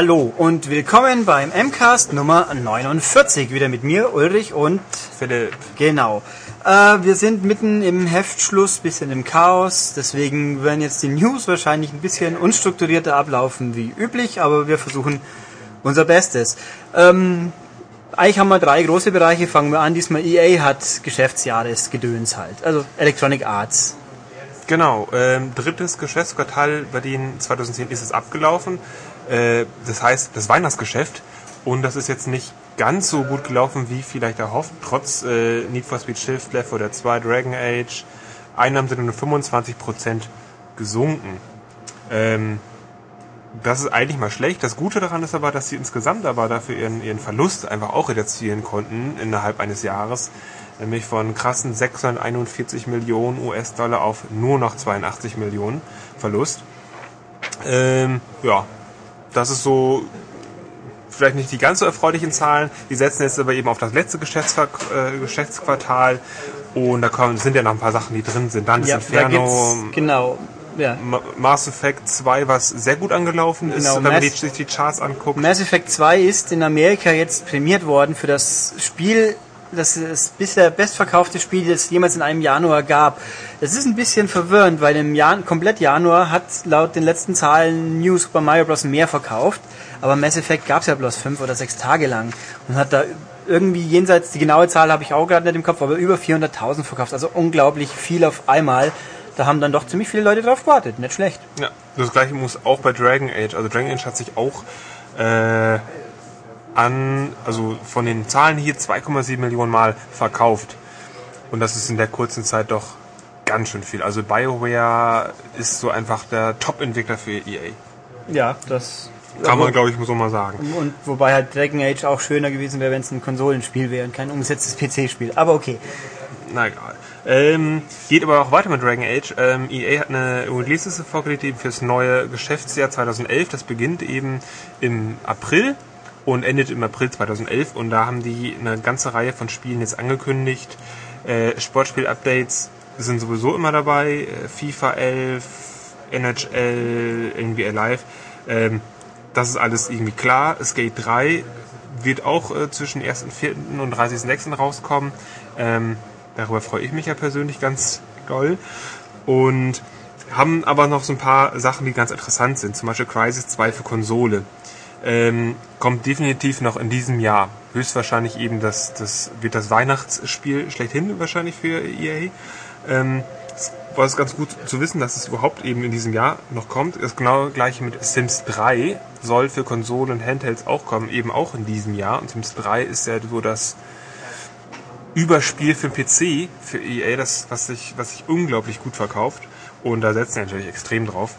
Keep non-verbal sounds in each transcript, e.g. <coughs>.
hallo und willkommen beim MCAST Nummer 49. Wieder mit mir, Ulrich und Philipp. Genau. Äh, wir sind mitten im Heftschluss, bisschen im Chaos, deswegen werden jetzt die News wahrscheinlich ein bisschen unstrukturierter ablaufen wie üblich, aber wir versuchen unser Bestes. Ähm, eigentlich haben wir drei große Bereiche, fangen wir an. Diesmal EA hat Geschäftsjahresgedöns halt, also Electronic Arts. Genau, ähm, drittes Geschäftsquartal bei denen 2010 ist es abgelaufen. Äh, das heißt, das Weihnachtsgeschäft. Und das ist jetzt nicht ganz so gut gelaufen, wie vielleicht erhofft. Trotz äh, Need for Speed Shift, Left 4 2, Dragon Age. Einnahmen sind um 25% gesunken. Ähm, das ist eigentlich mal schlecht. Das Gute daran ist aber, dass sie insgesamt aber dafür ihren, ihren Verlust einfach auch reduzieren konnten innerhalb eines Jahres nämlich von krassen 641 Millionen US-Dollar auf nur noch 82 Millionen Verlust. Ähm, ja, das ist so vielleicht nicht die ganz so erfreulichen Zahlen. Die setzen jetzt aber eben auf das letzte Geschäftsver äh, Geschäftsquartal und da kommen, sind ja noch ein paar Sachen, die drin sind. Dann ja, Inferno, da genau. Ja. Mass Effect 2, was sehr gut angelaufen ist, Genau, wenn man Mass- die, sich die Charts anguckt. Mass Effect 2 ist in Amerika jetzt prämiert worden für das Spiel, das ist bisher bestverkaufte Spiel, das es jemals in einem Januar gab. Das ist ein bisschen verwirrend, weil im Jan komplett Januar hat laut den letzten Zahlen New Super Mario Bros. mehr verkauft, aber Mass Effect gab es ja bloß fünf oder sechs Tage lang und hat da irgendwie jenseits, die genaue Zahl habe ich auch gerade nicht im Kopf, aber über 400.000 verkauft, also unglaublich viel auf einmal. Da haben dann doch ziemlich viele Leute drauf gewartet, nicht schlecht. Ja, das gleiche muss auch bei Dragon Age. Also Dragon Age hat sich auch äh, an, also von den Zahlen hier 2,7 Millionen Mal verkauft. Und das ist in der kurzen Zeit doch ganz schön viel. Also BioWare ist so einfach der Top-Entwickler für EA. Ja, das Kann man, glaube ich, so mal sagen. Und wobei halt Dragon Age auch schöner gewesen wäre, wenn es ein Konsolenspiel wäre und kein umgesetztes PC-Spiel. Aber okay. Na egal. Ähm, geht aber auch weiter mit Dragon Age. Ähm, EA hat eine Release vorgelegt eben fürs neue Geschäftsjahr 2011. Das beginnt eben im April und endet im April 2011. Und da haben die eine ganze Reihe von Spielen jetzt angekündigt. Äh, Sportspiel-Updates sind sowieso immer dabei. Äh, FIFA 11, NHL, NBA Live. Ähm, das ist alles irgendwie klar. Skate 3 wird auch äh, zwischen 1.4. und 30.6. rauskommen. Ähm, darüber freue ich mich ja persönlich ganz doll. Und haben aber noch so ein paar Sachen, die ganz interessant sind. Zum Beispiel Crisis 2 für Konsole. Ähm, kommt definitiv noch in diesem Jahr. Höchstwahrscheinlich eben das, das wird das Weihnachtsspiel schlechthin wahrscheinlich für EA. Ähm, war es ganz gut zu wissen, dass es überhaupt eben in diesem Jahr noch kommt. Das genau gleiche mit Sims 3 soll für Konsolen und Handhelds auch kommen, eben auch in diesem Jahr. Und Sims 3 ist ja so das Überspiel für den PC, für EA, das, was sich, was sich unglaublich gut verkauft. Und da setzen wir natürlich extrem drauf.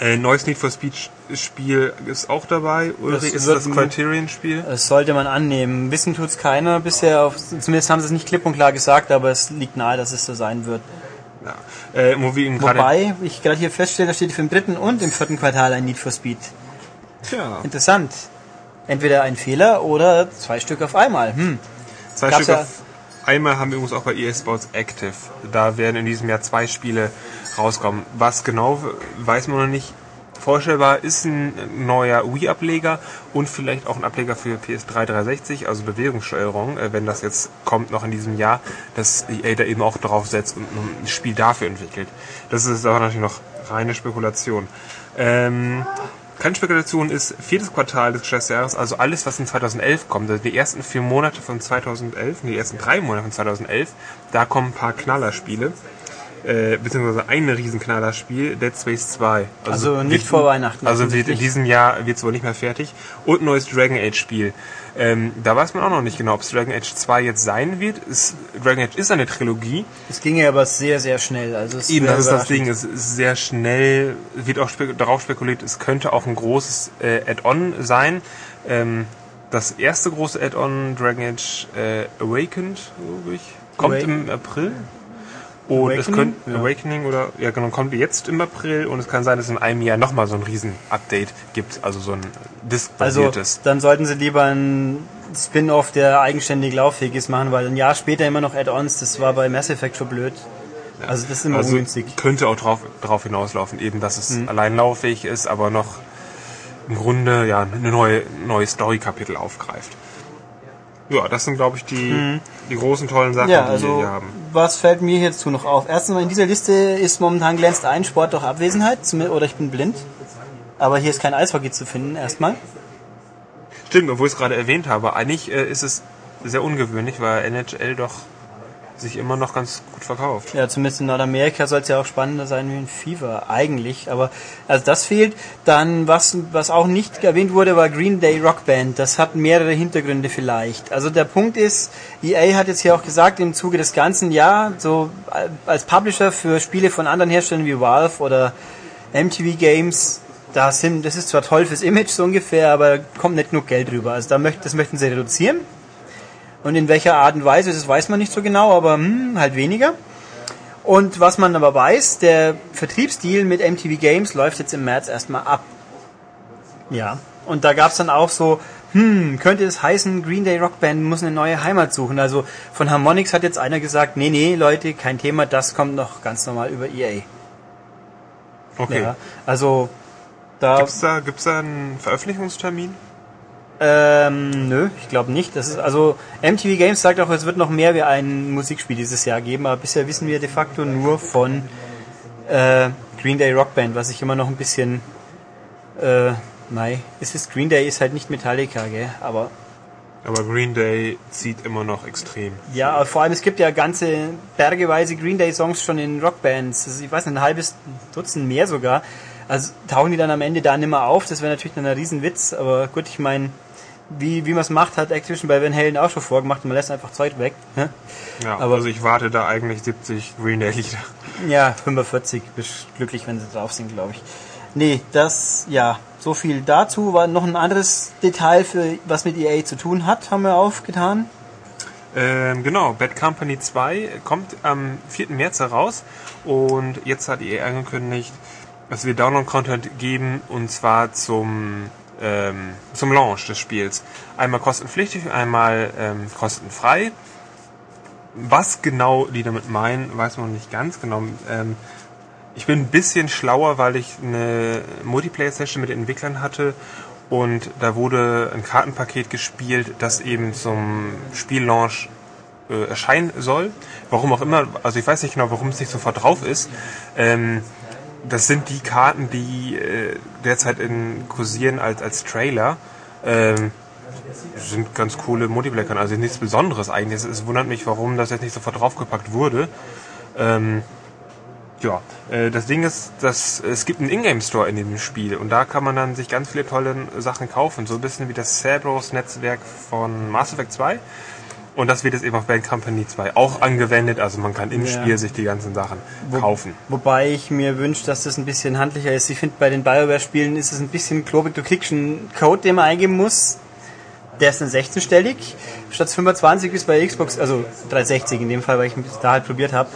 Äh, neues Need for Speed Spiel ist auch dabei. Ulrich, ist das Criterion-Spiel? Das sollte man annehmen. Wissen tut's keiner bisher. Auf, zumindest haben sie es nicht klipp und klar gesagt, aber es liegt nahe, dass es so sein wird. Ja. Äh. Wobei, ich gerade hier feststelle, da steht für im dritten und im vierten Quartal ein Need for Speed. Tja, Interessant. Entweder ein Fehler oder zwei Stück auf einmal. Hm. zwei gab's Stück ja- auf einmal haben wir übrigens auch bei EA Sports Active. Da werden in diesem Jahr zwei Spiele rauskommen. Was genau weiß man noch nicht. Vorstellbar ist ein neuer Wii-Ableger und vielleicht auch ein Ableger für PS3 360, also Bewegungssteuerung, äh, wenn das jetzt kommt noch in diesem Jahr, dass EA da eben auch drauf setzt und ein Spiel dafür entwickelt. Das ist aber natürlich noch reine Spekulation. Ähm, keine Spekulation ist viertes Quartal des Geschäftsjahres, also alles, was in 2011 kommt, also die ersten vier Monate von 2011, nee, die ersten drei Monate von 2011, da kommen ein paar Knallerspiele, äh, beziehungsweise ein Riesenknallerspiel, Dead Space 2. Also nicht wird- vor Weihnachten Also wird in diesem Jahr wird es wohl nicht mehr fertig. Und ein neues Dragon Age Spiel. Ähm, da weiß man auch noch nicht genau, ob es Dragon Age 2 jetzt sein wird. Es, Dragon Age ist eine Trilogie. Es ging ja aber sehr, sehr schnell. Also es Eben, das ist das. Ding. Es ist sehr schnell, wird auch spek darauf spekuliert, es könnte auch ein großes äh, Add-on sein. Ähm, das erste große Add-on, Dragon Age äh, Awakened, glaube ich, kommt Awaken- im April. Und es Awakening? könnte, Ja. Awakening oder, ja genau, kommt jetzt im April und es kann sein, dass es in einem Jahr nochmal so ein Riesen-Update gibt, also so ein Also Disk-basiertes. dann sollten sie lieber ein Spin-off, der eigenständig lauffähig ist, machen, weil ein Jahr später immer noch Add-ons, das war bei Mass Effect schon blöd. Also das ist immer also ungünstig. könnte auch drauf, drauf hinauslaufen, eben, dass es Mhm. allein lauffähig ist, aber noch im Grunde ja eine neue, neue Story-Kapitel aufgreift. Ja, das sind, glaube ich, die, die großen, tollen Sachen, Ja, die wir also hier haben. was fällt mir hierzu noch auf? Erstens in dieser Liste ist momentan glänzt ein Sport durch Abwesenheit oder ich bin blind. Aber hier ist kein Eishockey zu finden erstmal. Stimmt, obwohl ich es gerade erwähnt habe, eigentlich äh, ist es sehr ungewöhnlich, weil NHL doch sich immer noch ganz gut verkauft. Ja, zumindest in Nordamerika soll es ja auch spannender sein wie in FIFA, eigentlich. Aber also das fehlt. Dann, was, was auch nicht erwähnt wurde, war Green Day Rock Band. Das hat mehrere Hintergründe vielleicht. Also der Punkt ist, EA hat jetzt hier auch gesagt, im Zuge des ganzen Jahr, so äh, als Publisher für Spiele von anderen Herstellern wie Valve oder MTV Games, das, sind, das ist zwar toll fürs Image so ungefähr, aber kommt nicht genug Geld rüber. Also da möcht, das möchten sie reduzieren. Und in welcher Art und Weise, das weiß man nicht so genau, aber hm, halt weniger. Und was man aber weiß, der Vertriebsdeal mit MTV Games läuft jetzt im März erstmal ab. Ja. Und da gab's dann auch so, hm, könnte es heißen, Green Day Rock Band muss eine neue Heimat suchen. Also von Harmonix hat jetzt einer gesagt, nee, nee, Leute, kein Thema, das kommt noch ganz normal über EA. Okay. Ja. Also da Gibt's da, gibt's da einen Veröffentlichungstermin? Ähm, nö, ich glaube nicht. Das ist also MTV Games sagt auch, es wird noch mehr wie ein Musikspiel dieses Jahr geben, aber bisher wissen wir de facto nur von äh, Green Day Rock Band, was ich immer noch ein bisschen äh, nein, es ist Green Day ist halt nicht Metallica, gell? Aber Aber Green Day zieht immer noch extrem. ja, aber vor allem es gibt ja ganze bergeweise Green Day Songs schon in Rockbands. Also ich weiß nicht, ein halbes Dutzend mehr sogar. Also tauchen die dann am Ende da nimmer auf. Das wäre natürlich dann ein Riesenwitz, aber gut, ich meine, wie, wie man es macht, hat Activision bei Van Halen auch schon vorgemacht man lässt einfach Zeug weg. Ne? Ja, Aber- also ich warte da eigentlich 70 Green Day Lieder. Ja, 45, bist glücklich, wenn sie drauf sind, glaube ich. Nee, das, ja, so viel dazu. War noch ein anderes Detail, für was mit EA zu tun hat, haben wir aufgetan. Ähm, genau, Bad Company 2 kommt am 4. März heraus und jetzt hat EA angekündigt, dass wir Download-Content geben und zwar zum, ähm, zum Launch des Spiels. Einmal kostenpflichtig, einmal ähm, kostenfrei. Was genau die damit meinen, weiß man nicht ganz genau. Ähm, ich bin ein bisschen schlauer, weil ich eine Multiplayer-Session mit den Entwicklern hatte und da wurde ein Kartenpaket gespielt, das eben zum Spiellaunch äh, erscheinen soll. Warum auch immer, also ich weiß nicht genau, warum es nicht sofort drauf ist. Ähm, das sind die Karten, die äh, derzeit in kursieren als, als Trailer. Ähm, sind ganz coole Multiplayer-Karten, also nichts Besonderes eigentlich. Es, es wundert mich, warum das jetzt nicht sofort draufgepackt wurde. Ähm, ja, äh, das Ding ist, dass es gibt einen Ingame-Store in dem Spiel und da kann man dann sich ganz viele tolle Sachen kaufen. So ein bisschen wie das Cerberus-Netzwerk von Mass Effect 2. Und das wird jetzt eben auf Bad Company 2 auch angewendet. Also man kann im Ja. Spiel sich die ganzen Sachen Wo- kaufen. Wobei ich mir wünsche, dass das ein bisschen handlicher ist. Ich finde, bei den BioWare-Spielen ist es ein bisschen klobig. Du kriegst einen Code, den man eingeben muss. Der ist dann 16-stellig. Statt 25 ist bei Xbox, also 360 in dem Fall, weil ich es da halt probiert habe,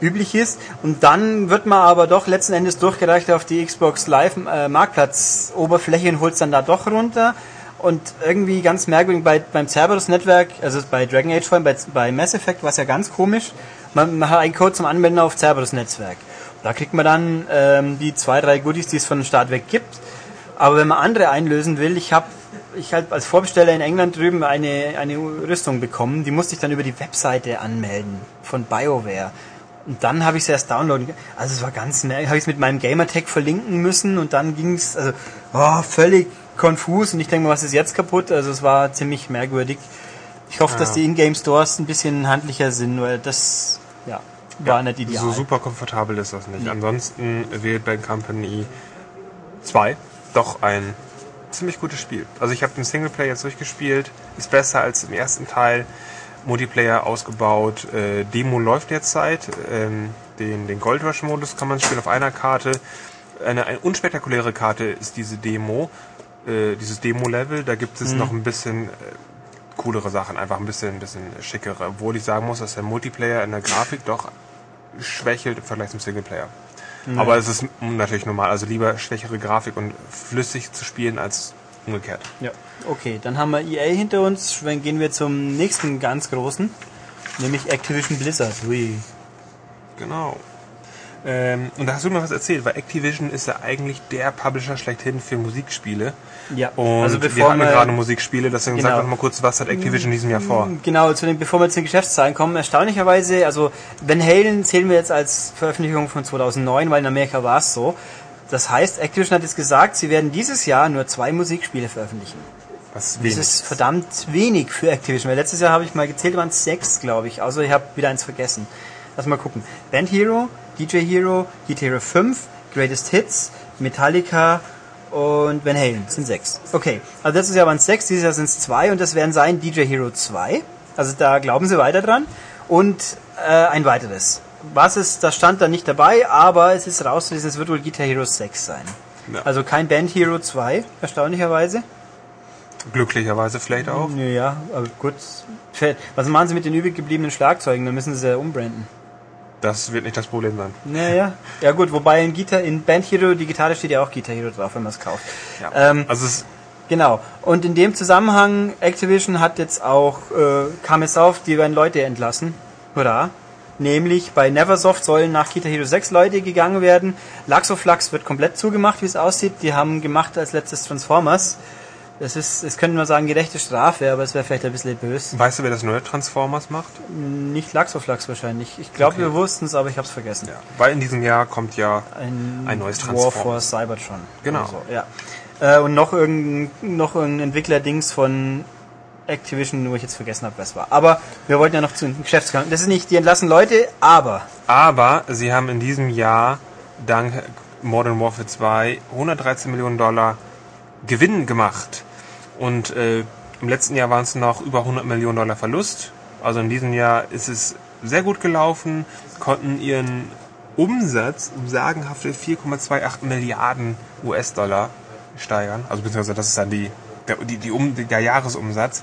üblich ist. Und dann wird man aber doch letzten Endes durchgereicht auf die Xbox Live äh, Marktplatz-Oberfläche und holt es dann da doch runter. Und irgendwie ganz merkwürdig bei, beim Cerberus-Netzwerk, also bei Dragon Age vor allem, bei, bei Mass Effect war es ja ganz komisch. Man, man hat einen Code zum Anwenden auf Cerberus-Netzwerk. Da kriegt man dann ähm, die zwei, drei Goodies, die es von dem Start weg gibt. Aber wenn man andere einlösen will, ich habe ich halt als Vorbesteller in England drüben eine, eine Rüstung bekommen, die musste ich dann über die Webseite anmelden von BioWare. Und dann habe ich es erst downloaden. Also es war ganz merkwürdig. Habe ich es mit meinem Gamertag verlinken müssen und dann ging es also oh, völlig konfus und ich denke mal, was ist jetzt kaputt? Also es war ziemlich merkwürdig. Ich hoffe, dass Ja. die Ingame Stores ein bisschen handlicher sind, weil das ja, war nicht ideal. So super komfortabel ist das nicht. Ansonsten wird Bad Company 2 doch ein ziemlich gutes Spiel. Also ich habe den Singleplayer jetzt durchgespielt, ist besser als im ersten Teil. Multiplayer ausgebaut, äh, Demo läuft derzeit, ähm, den, den Gold Rush Modus kann man spielen auf einer Karte. Eine, eine unspektakuläre Karte ist diese Demo, äh, dieses Demo-Level. Da gibt es noch ein bisschen äh, coolere Sachen, einfach ein bisschen, ein bisschen schickere. Obwohl ich sagen muss, dass der Multiplayer in der Grafik doch schwächelt im Vergleich zum Singleplayer. Aber es ist natürlich normal, also lieber schwächere Grafik und flüssig zu spielen als umgekehrt. Ja, okay, dann haben wir EA hinter uns. Dann gehen wir zum nächsten ganz großen, nämlich Activision Blizzard. Hui. Genau. Ähm, und da hast du noch was erzählt, weil Activision ist ja eigentlich der Publisher schlechthin für Musikspiele. Ja, Und also bevor wir hatten wir- gerade Musikspiele, deswegen Genau. sag doch mal kurz, was hat Activision in diesem Jahr vor? Genau, zu den, bevor wir zu den Geschäftszahlen kommen, erstaunlicherweise, also Van Halen zählen wir jetzt als Veröffentlichung von 2009, weil in Amerika war es so. Das heißt, Activision hat jetzt gesagt, sie werden dieses Jahr nur zwei Musikspiele veröffentlichen. Was Das wenig. ist verdammt wenig für Activision, weil letztes Jahr habe ich mal gezählt, waren es sechs, glaube ich. Also ich habe wieder eins vergessen. Lass mal gucken. Band Hero, DJ Hero, Guitar Hero 5, Greatest Hits, Metallica und Van Halen. Das sind sechs. Okay, also letztes Jahr waren es sechs, dieses Jahr sind es zwei und das werden sein DJ Hero 2. Also da glauben sie weiter dran. Und äh, ein weiteres. Was ist, das stand da nicht dabei, aber es ist rauszulesen, es wird wohl Guitar Hero 6 sein. Ja. Also kein Band Hero 2, erstaunlicherweise. Glücklicherweise vielleicht auch. Ja, aber gut. Was machen sie mit den übrig gebliebenen Schlagzeugen? Dann müssen sie ja umbranden. Das wird nicht das Problem sein. Naja. Ja gut, wobei in, Guitar, in Band Hero, die Gitarre steht ja auch Guitar Hero drauf, wenn man es kauft. Ja. Ähm, also es Genau. Und in dem Zusammenhang, Activision hat jetzt auch, äh, kam es auf, die werden Leute entlassen. Hurra. Nämlich bei Neversoft sollen nach Guitar Hero 6 Leute gegangen werden. Laxoflux wird komplett zugemacht, wie es aussieht. Die haben gemacht als letztes Transformers. Das ist, das könnte man sagen, gerechte Strafe, aber es wäre vielleicht ein bisschen böse. weißt du, wer das neue Transformers macht? Nicht Laxoflux wahrscheinlich. Ich glaube, Okay. wir wussten es, aber ich habe es vergessen. Weil in diesem Jahr kommt ja Ein, Ein neues War Transformers. for Cybertron. Genau. So, ja. Äh, und noch irgendein, noch irgendein Entwickler-Dings von Activision, wo ich jetzt vergessen habe, was war. Aber wir wollten ja noch zu den Geschäftsgang. Das ist nicht, die entlassen Leute, aber Aber sie haben in diesem Jahr dank Modern Warfare 2 113 Millionen Dollar Gewinn gemacht. Und äh, im letzten Jahr waren es noch über 100 Millionen Dollar Verlust. Also in diesem Jahr ist es sehr gut gelaufen, konnten ihren Umsatz um sagenhafte 4,28 Milliarden US-Dollar steigern. Also beziehungsweise das ist dann die, der, die, die um, der Jahresumsatz.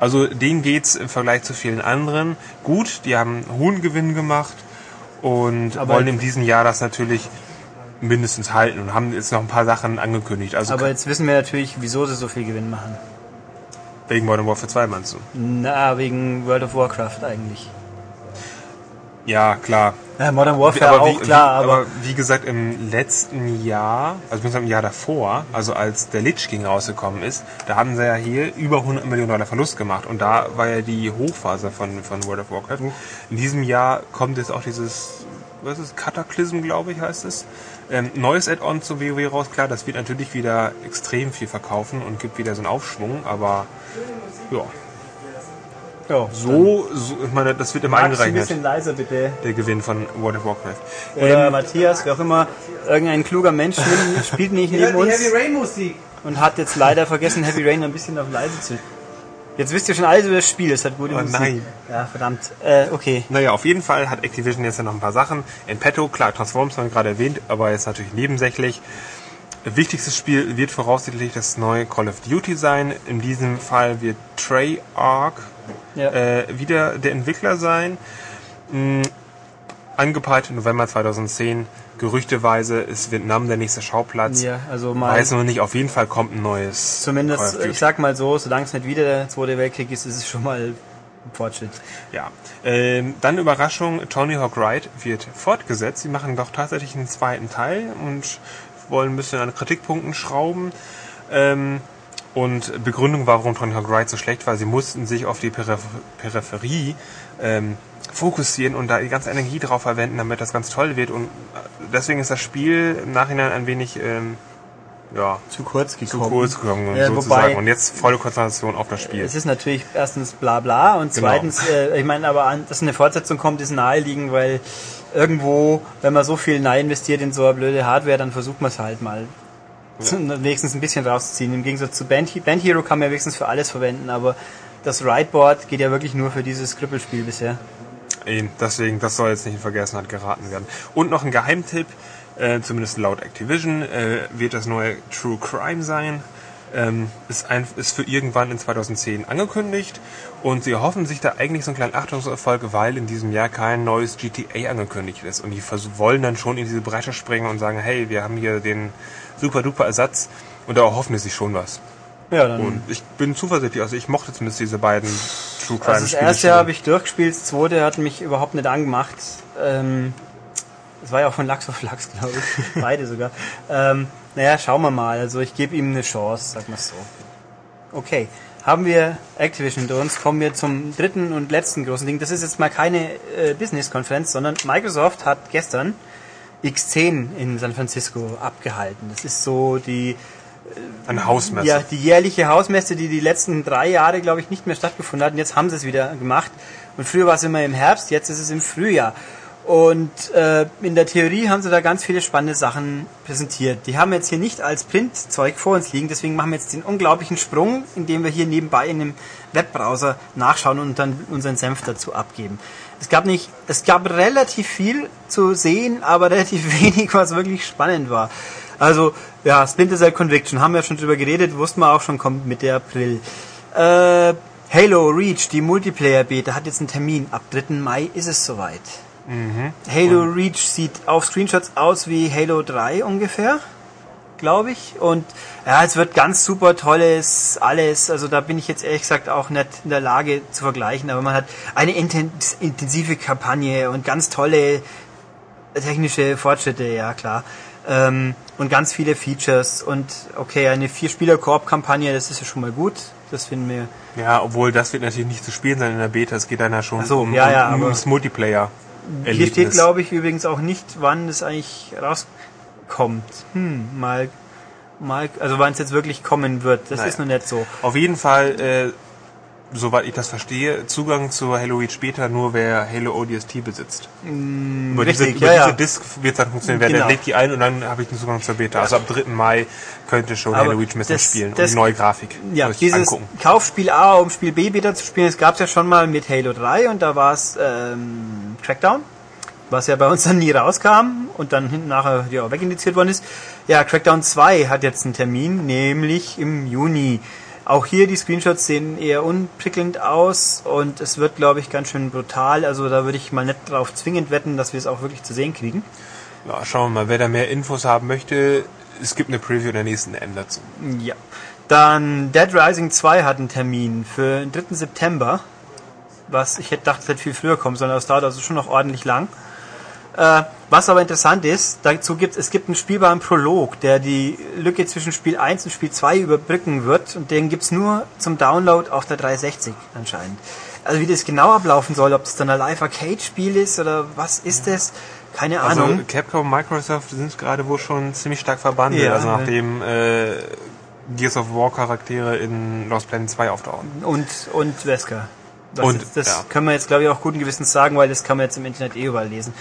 Also denen geht's im Vergleich zu vielen anderen gut. Die haben einen hohen Gewinn gemacht und Aber- wollen in diesem Jahr das natürlich mindestens halten und haben jetzt noch ein paar Sachen angekündigt. Also aber jetzt wissen wir natürlich, wieso sie so viel Gewinn machen. wegen Modern Warfare 2 meinst du? Na, wegen World of Warcraft eigentlich. Ja, klar. Ja, Modern Warfare auch, wie, klar, wie, aber, wie gesagt, im letzten Jahr, also im Jahr davor, also als der Lich King rausgekommen ist, da haben sie ja hier über 100 Millionen Dollar Verlust gemacht und da war ja die Hochphase von, von World of Warcraft. In diesem Jahr kommt jetzt auch dieses, was ist Cataclysm, glaube ich, heißt es. Ähm, neues Add-on zu WoW raus, klar, das wird natürlich wieder extrem viel verkaufen und gibt wieder so einen Aufschwung, aber ja, ja, so, so ich meine, das wird immer Max, ein bisschen leiser bitte. der Gewinn von World of Warcraft. Oder Matthias, wer auch immer, irgendein kluger Mensch spielt nicht <laughs> neben uns. Rain Musik. und hat jetzt leider vergessen, Heavy Rain ein bisschen auf leise zu. Jetzt wisst ihr schon alles über das Spiel, es hat gute Oh Musik. nein. Ja, verdammt. Äh, okay. Naja, auf jeden Fall hat Activision jetzt ja noch ein paar Sachen in petto. Klar, Transformers haben wir gerade erwähnt, aber jetzt natürlich nebensächlich. Wichtigstes Spiel wird voraussichtlich das neue Call of Duty sein. In diesem Fall wird Treyarch Ja. äh, wieder der Entwickler sein. Mm, angepeilt November 2010. Gerüchteweise ist Vietnam der nächste Schauplatz. ja, also mal Weiß noch nicht, auf jeden Fall kommt ein neues zumindest, Duty. ich sag mal so, solange es nicht wieder der Zweite Weltkrieg ist, ist es schon mal ein Fortschritt. Ja. Ähm, dann Überraschung, Tony Hawk Ride wird fortgesetzt. Sie machen doch tatsächlich einen zweiten Teil und wollen ein bisschen an Kritikpunkten schrauben. Ähm, und Begründung, warum Tony Hawk Ride so schlecht war, sie mussten sich auf die Peripher Peripherie ähm, fokussieren und da die ganze Energie drauf verwenden, damit das ganz toll wird. Und deswegen ist das Spiel im Nachhinein ein wenig ähm, ja, Zu kurz zu gekommen. kurz gekommen, Ja, sozusagen. wobei- und jetzt volle Konzentration auf das Spiel. Es ist natürlich erstens bla bla und Genau. zweitens, äh, ich meine, aber an, dass eine Fortsetzung kommt, ist naheliegend, weil irgendwo, wenn man so viel Nein investiert in so eine blöde Hardware, dann versucht man es halt mal zu, <laughs> wenigstens ein bisschen rauszuziehen. Im Gegensatz zu Band, Band Hero kann man ja wenigstens für alles verwenden, aber das Rideboard geht ja wirklich nur für dieses Krüppelspiel bisher. Eben, deswegen, das soll jetzt nicht in Vergessenheit geraten werden. Und noch ein Geheimtipp, äh, zumindest laut Activision, äh, wird das neue True Crime sein. Ähm, ist, ein, ist für irgendwann in 2010 angekündigt und sie hoffen sich da eigentlich so einen kleinen Achtungserfolg, weil in diesem Jahr kein neues GTA angekündigt ist. Und die wollen dann schon in diese Breite springen und sagen, hey, wir haben hier den super duper Ersatz und da erhoffen sie sich schon was. Ja, dann. Und ich bin zuversichtlich, also ich mochte zumindest diese beiden True Crime Also das Spiele erste schon. habe ich durchgespielt, das zweite hat mich überhaupt nicht angemacht. Ähm, Das war ja auch von Lachs auf Lachs, glaube ich. <laughs> Beide sogar. Ähm, naja, schauen wir mal. Also ich gebe ihm eine Chance, sag mal so. Okay. Haben wir Activision hinter uns, kommen wir zum dritten und letzten großen Ding. Das ist jetzt mal keine äh, Business-Konferenz, sondern Microsoft hat gestern X10 in San Francisco abgehalten. Das ist so die Eine Hausmesse. ja, die jährliche Hausmesse, die die letzten drei Jahre, glaube ich, nicht mehr stattgefunden hat. Und jetzt haben sie es wieder gemacht. Und früher war es immer im Herbst, jetzt ist es im Frühjahr. Und äh, in der Theorie haben sie da ganz viele spannende Sachen präsentiert. Die haben wir jetzt hier nicht als Printzeug vor uns liegen, deswegen machen wir jetzt den unglaublichen Sprung, indem wir hier nebenbei in einem Webbrowser nachschauen und dann unseren Senf dazu abgeben. Es gab nicht, es gab relativ viel zu sehen, aber <laughs> relativ wenig, was wirklich spannend war. Also, ja, Splinter Cell Conviction, haben wir schon drüber geredet, wussten wir auch schon, kommt Mitte April. Äh, Halo Reach, die Multiplayer-Beta, hat jetzt einen Termin. Ab 3. Mai ist es soweit. Halo Reach sieht auf Screenshots aus wie Halo 3 ungefähr, glaube ich. Und ja, es wird ganz super tolles alles. Also da bin ich jetzt ehrlich gesagt auch nicht in der Lage zu vergleichen. Aber man hat eine intens intensive Kampagne und ganz tolle technische Fortschritte, ja klar. Ähm, und ganz viele Features und okay, eine Vier-Spieler-Koop-Kampagne, das ist ja schon mal gut. Das finden wir. Ja, obwohl das wird natürlich nicht zu spielen sein in der Beta. Es geht dann ja schon so, um, ja, ja, um, ums Multiplayer. Hier steht, glaube ich, übrigens auch nicht, wann es eigentlich rauskommt. Hm, mal, mal, also wann es jetzt wirklich kommen wird. Das Naja. ist noch nicht so. Auf jeden Fall, äh, soweit ich das verstehe, Zugang zur Halo Reach Beta nur wer Halo ODST besitzt. über diese, Mm, richtig, über ja, diese ja. Disk wird es dann funktionieren. Wer Genau. der legt die ein und dann habe ich den Zugang zur Beta. Also ab 3. Mai könnte schon Aber Halo Reach das- spielen das- und die neue Grafik Ja, dieses angucken. Kaufspiel A, um Spiel B Beta zu spielen, das gab es ja schon mal mit Halo 3 und da war es ähm, Crackdown, was ja bei uns dann nie rauskam und dann hinten nachher ja, wegindiziert worden ist. Ja, Crackdown 2 hat jetzt einen Termin, nämlich im Juni. Auch hier die Screenshots sehen eher unprickelnd aus und es wird, glaube ich, ganz schön brutal. Also da würde ich mal nicht drauf zwingend wetten, dass wir es auch wirklich zu sehen kriegen. Ja, schauen wir mal, wer da mehr Infos haben möchte. Es gibt eine Preview der nächsten M dazu. Ja. Dann Dead Rising 2 hat einen Termin für den 3. September. Was ich hätte gedacht, es hätte viel früher kommen sollen, aber es dauert also schon noch ordentlich lang. Äh, was aber interessant ist, dazu gibt es gibt einen spielbaren Prolog, der die Lücke zwischen Spiel 1 und Spiel 2 überbrücken wird und den gibt's nur zum Download auf der 360 anscheinend. Also wie das genau ablaufen soll, ob es dann ein Live-Arcade-Spiel ist oder was ist das, keine Also Ahnung. Capcom und Microsoft sind gerade wohl schon ziemlich stark verbandelt, Ja, also nachdem äh, Gears of War Charaktere in Lost Planet 2 auftauchen. Und, und Wesker. Was Und, jetzt, das ja. können wir jetzt, glaube ich, auch guten Gewissens sagen, weil das kann man jetzt im Internet eh überall lesen.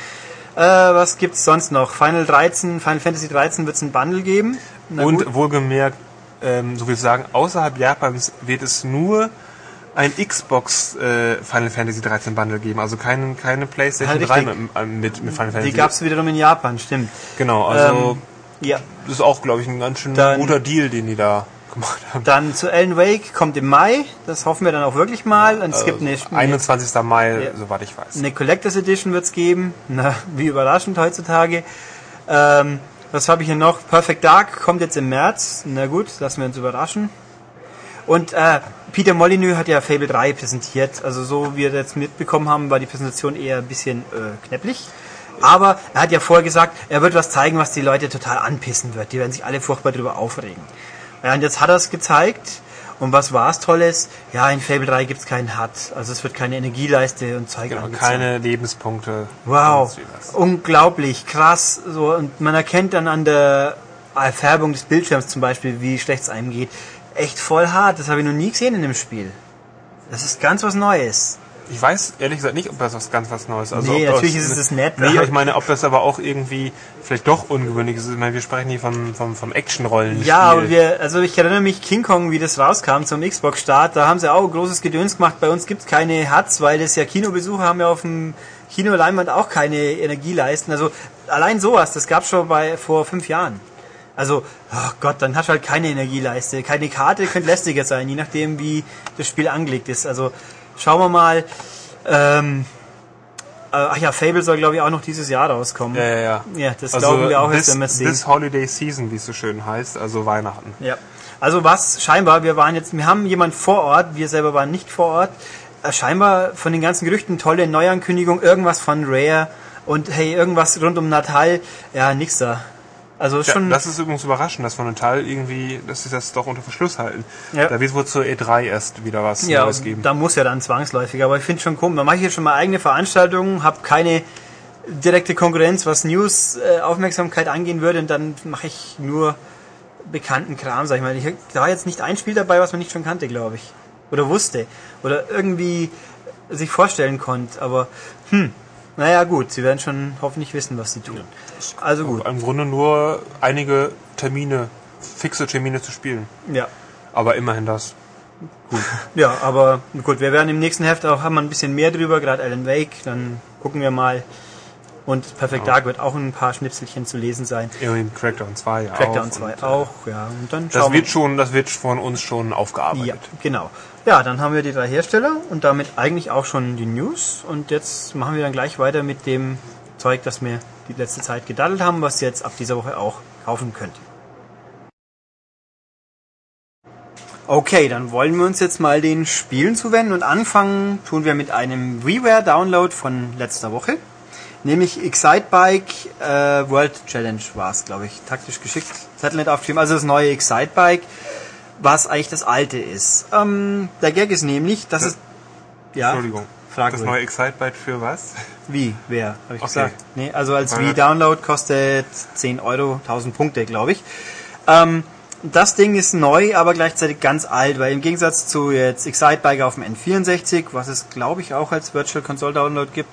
Äh, was gibt's sonst noch? Final 13, Final Fantasy 13 wird's ein Bundle geben. Na und gut. wohlgemerkt, ähm, so will ich sagen, außerhalb Japans wird es nur ein Xbox äh, Final Fantasy 13 Bundle geben, also keine, keine PlayStation Ja, 3 richtig. mit, äh, mit, mit Final Fantasy. die gab's wiederum in Japan, stimmt. Genau, also Ähm, ja. das ist auch, glaube ich, ein ganz schön Dann- guter Deal, den die da gemacht haben. Dann zu Alan Wake kommt im Mai. Das hoffen wir dann auch wirklich mal. Und es gibt eine, eine, 21. Mai, Ja. soweit ich weiß. eine Collectors Edition wird's geben. Na, wie überraschend heutzutage. Ähm, was habe ich hier noch? Perfect Dark kommt jetzt im März. Na gut, lassen wir uns überraschen. Und äh, Peter Molyneux hat ja Fable 3 präsentiert. Also so wie wir jetzt mitbekommen haben, war die Präsentation eher ein bisschen äh, knäpplich. Aber er hat ja vorher gesagt, er wird was zeigen, was die Leute total anpissen wird. Die werden sich alle furchtbar drüber aufregen. Ja, und jetzt hat er es gezeigt. Und was war es Tolles? Ja, in Fable 3 gibt's keinen HUD. Also es wird keine Energieleiste und Zeug Genau, angezeigt. keine Lebenspunkte. Wow, unglaublich, krass. So, und man erkennt dann an der Färbung des Bildschirms zum Beispiel, wie schlecht es einem geht. Echt voll hart, das habe ich noch nie gesehen in dem Spiel. Das ist ganz was Neues. Ich weiß ehrlich gesagt nicht, ob das was ganz was Neues ist. Also Nee, natürlich das- ist es nett, Nee, ich meine, ob das aber auch irgendwie vielleicht doch ungewöhnlich ist. Ich meine, wir sprechen hier vom, vom, vom Action-Rollen. Ja, aber wir, also ich erinnere mich, King Kong, wie das rauskam zum Xbox-Start, da haben sie auch großes Gedöns gemacht. Bei uns gibt's keine HUDs, weil das ja Kinobesucher haben ja auf dem Kinoleinwand auch keine Energieleisten. Also allein sowas, das gab's schon bei vor fünf Jahren. Also, oh Gott, dann hast du halt keine Energieleiste. Keine Karte könnte lästiger sein, je nachdem, wie das Spiel angelegt ist. Also, schauen wir mal. Ähm, äh, ach ja, Fable soll, glaube ich, auch noch dieses Jahr rauskommen. Ja, ja, ja. Ja, das Also glauben wir auch this, erst, wenn wir es sehen. This Holiday Season, wie es so schön heißt, also Weihnachten. Ja. Also was scheinbar, wir waren jetzt, wir haben jemand vor Ort, wir selber waren nicht vor Ort. Äh, scheinbar von den ganzen Gerüchten tolle Neuankündigung, irgendwas von Rare Und hey, irgendwas rund um Natal, ja, nix da. Also Ja, schon. das ist übrigens überraschend, dass von Natal irgendwie, dass sie das doch unter Verschluss halten. Ja. Da wird wohl zur E3 erst wieder was ja, Neues geben. da muss ja dann zwangsläufig. Aber ich finde schon komisch. Da mache ich hier schon mal eigene Veranstaltungen, habe keine direkte Konkurrenz, was News äh, Aufmerksamkeit angehen würde, und dann mache ich nur bekannten Kram, sag ich mal. Ich, da war jetzt nicht ein Spiel dabei, was man nicht schon kannte, glaube ich. Oder wusste. Oder irgendwie sich vorstellen konnte. Aber hm, naja gut, sie werden schon hoffentlich wissen, was sie tun. Also gut. Im Grunde nur einige Termine, fixe Termine zu spielen. Ja. Aber immerhin das. Ja, aber gut, wir werden im nächsten Heft auch haben wir ein bisschen mehr drüber, gerade Alan Wake, dann gucken wir mal. Und Perfect Dark wird auch ein paar Schnipselchen zu lesen sein. Irgendwie Crackdown 2 ja Crackdown auch. 2 Und, äh, auch, ja. Und dann Das schauen wird schon, das wird von uns schon aufgearbeitet. Ja, genau. Ja, dann haben wir die drei Hersteller und damit eigentlich auch schon die News. Und jetzt machen wir dann gleich weiter mit dem Zeug, das wir die letzte Zeit gedaddelt haben, was ihr jetzt ab dieser Woche auch kaufen könnt. Okay, dann wollen wir uns jetzt mal den Spielen zuwenden und anfangen tun wir mit einem WiiWare-Download von letzter Woche. Nämlich Excitebike äh, World Challenge war es, glaube ich. Taktisch geschickt. Nicht aufgeschrieben. Also das neue Excitebike, was eigentlich das alte ist. Ähm, der Gag ist nämlich, dass Ja. es... Ja, Entschuldigung. frag das ruhig. neue Excitebike für was? Wie? Wer? Habe ich Okay. gesagt. Nee, also als. Wii-Download kostet 10 Euro, 1000 Punkte, glaube ich. Ähm, das Ding ist neu, aber gleichzeitig ganz alt, weil im Gegensatz zu jetzt Excitebike auf dem N64, was es glaube ich auch als Virtual Console Download gibt,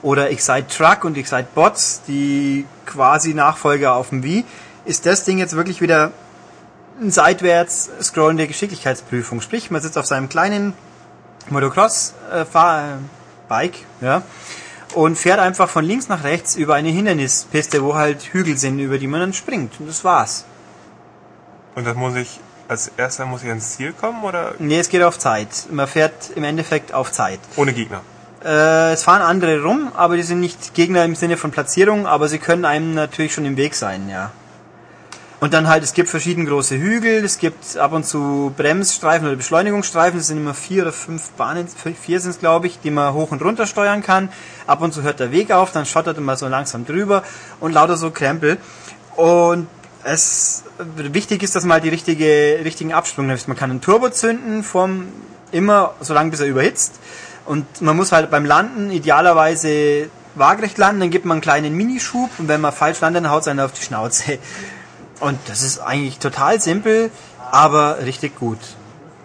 oder Excite Truck und Excite Bots, die quasi Nachfolger auf dem Wii, ist das Ding jetzt wirklich wieder eine seitwärts scrollende Geschicklichkeitsprüfung. Sprich, man sitzt auf seinem kleinen Motocross-Bike, ja, und fährt einfach von links nach rechts über eine Hindernispiste, wo halt Hügel sind, über die man dann springt. Und das war's. Und das muss ich, als erster muss ich ans Ziel kommen oder Nee, es geht auf Zeit. Man fährt im Endeffekt auf Zeit. ohne Gegner? Äh, es fahren andere rum, aber die sind nicht Gegner im Sinne von Platzierung, aber sie können einem natürlich schon im Weg sein, ja. Und dann halt, es gibt verschieden große Hügel, es gibt ab und zu Bremsstreifen oder Beschleunigungsstreifen, das sind immer vier oder fünf Bahnen, vier sind es glaube ich, die man hoch und runter steuern kann. Ab und zu hört der Weg auf, dann schottert man so langsam drüber und lauter so Krempel. Und es wichtig ist, dass man halt die richtige, richtigen Absprung nimmt. Man kann einen Turbo zünden, vom, immer so lange bis er überhitzt. Und man muss halt beim Landen idealerweise waagerecht landen, dann gibt man einen kleinen Minischub und wenn man falsch landet, dann haut es einen auf die Schnauze. Und das ist eigentlich total simpel, aber richtig gut.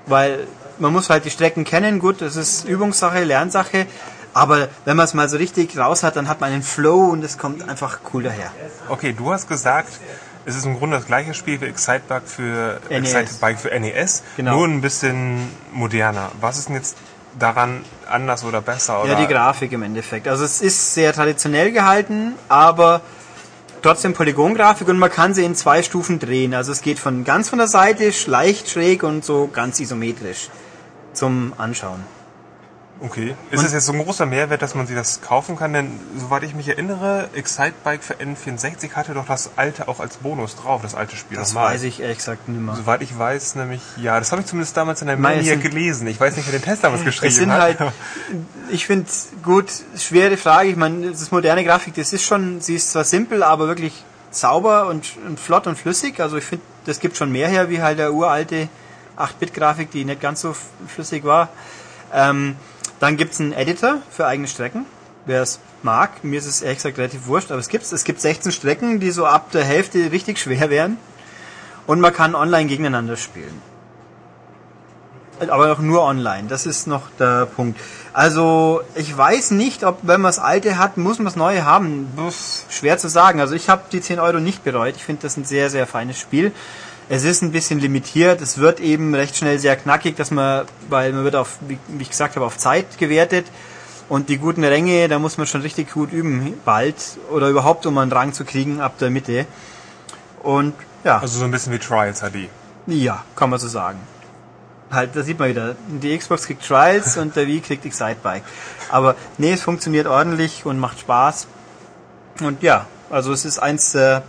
Weil man muss halt die Strecken kennen, gut, das ist Übungssache, Lernsache, aber wenn man es mal so richtig raus hat, dann hat man einen Flow und es kommt einfach cool daher. Okay, du hast gesagt, es ist im Grunde das gleiche Spiel wie Excitebike für NES. Excitebike für NES, Genau. nur ein bisschen moderner. Was ist denn jetzt daran anders oder besser? Oder? Ja, die Grafik im Endeffekt. Also es ist sehr traditionell gehalten, aber trotzdem Polygongrafik und man kann sie in zwei Stufen drehen. Also es geht von ganz von der Seite, leicht schräg und so ganz isometrisch zum Anschauen. Okay. Ist es jetzt so ein großer Mehrwert, dass man sich das kaufen kann? Denn soweit ich mich erinnere, Excitebike für N64 hatte doch das alte auch als Bonus drauf, das alte Spiel. Das nochmal. weiß ich ehrlich gesagt nicht mehr. Soweit ich weiß, nämlich, ja, das habe ich zumindest damals in der sind- gelesen. Ich weiß nicht, wer den Test damals geschrieben Es sind hat. halt, <laughs> ich finde gut, schwere Frage. Ich meine, das ist moderne Grafik, das ist schon, sie ist zwar simpel, aber wirklich sauber und, und flott und flüssig. Also ich finde, das gibt schon mehr her, wie halt der uralte 8-Bit-Grafik, die nicht ganz so flüssig war. Ähm, dann gibt's einen Editor für eigene Strecken, wer es mag. Mir ist es ehrlich gesagt relativ wurscht, aber es gibt's. Es gibt 16 Strecken, die so ab der Hälfte richtig schwer wären. Und man kann online gegeneinander spielen. Aber auch nur online. Das ist noch der Punkt. Also ich weiß nicht, ob wenn man das alte hat, muss man das neue haben. Puh, schwer zu sagen. Also ich habe die 10 Euro nicht bereut. Ich finde das ein sehr, sehr feines Spiel. Es ist ein bisschen limitiert. Es wird eben recht schnell sehr knackig, dass man, weil man wird auf, wie, ich gesagt habe, auf Zeit gewertet. Und die guten Ränge, da muss man schon richtig gut üben, bald. Oder überhaupt, um einen Rang zu kriegen ab der Mitte. Und ja. Also so ein bisschen wie Trials HD. Ja, kann man so sagen. Halt, da sieht man wieder, die Xbox kriegt Trials und der Wii kriegt Excitebike. Aber nee, es funktioniert ordentlich und macht Spaß. Und ja, also es ist eins der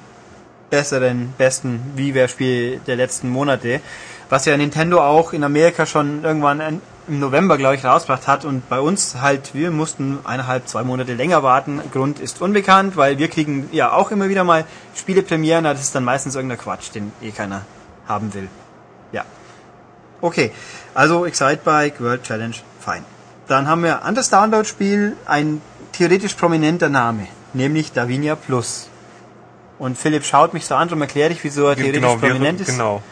besseren, besten WiiWare-Spiele der letzten Monate. Was ja Nintendo auch in Amerika schon irgendwann an- im November, glaube ich, rausgebracht hat und bei uns halt, wir mussten eineinhalb, zwei Monate länger warten. Grund ist unbekannt, weil wir kriegen ja auch immer wieder mal Spielepremieren, das ist dann meistens irgendeiner Quatsch, den eh keiner haben will. Ja. Okay, also Excitebike World Challenge, fein. Dann haben wir an das Download-Spiel ein theoretisch prominenter Name, nämlich Davinia Plus. Und Philipp schaut mich so an und erklärt ich, wieso er theoretisch genau, wir- prominent ist. Genau.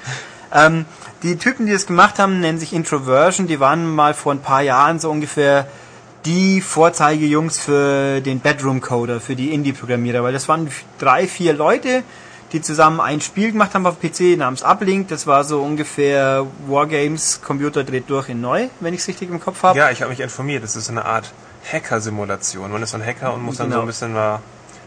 Ähm, die Typen, die das gemacht haben, nennen sich Introversion. Die waren mal vor ein paar Jahren so ungefähr die Vorzeigejungs für den Bedroom Coder, für die Indie-Programmierer, weil das waren drei, vier Leute, die zusammen ein Spiel gemacht haben auf PC namens Uplink. Das war so ungefähr Wargames, Computer dreht durch in neu, wenn ich es richtig im Kopf habe. Ja, ich habe mich informiert. Das ist eine Art Hacker-Simulation. Man ist so ein Hacker und muss dann Genau. so ein bisschen mal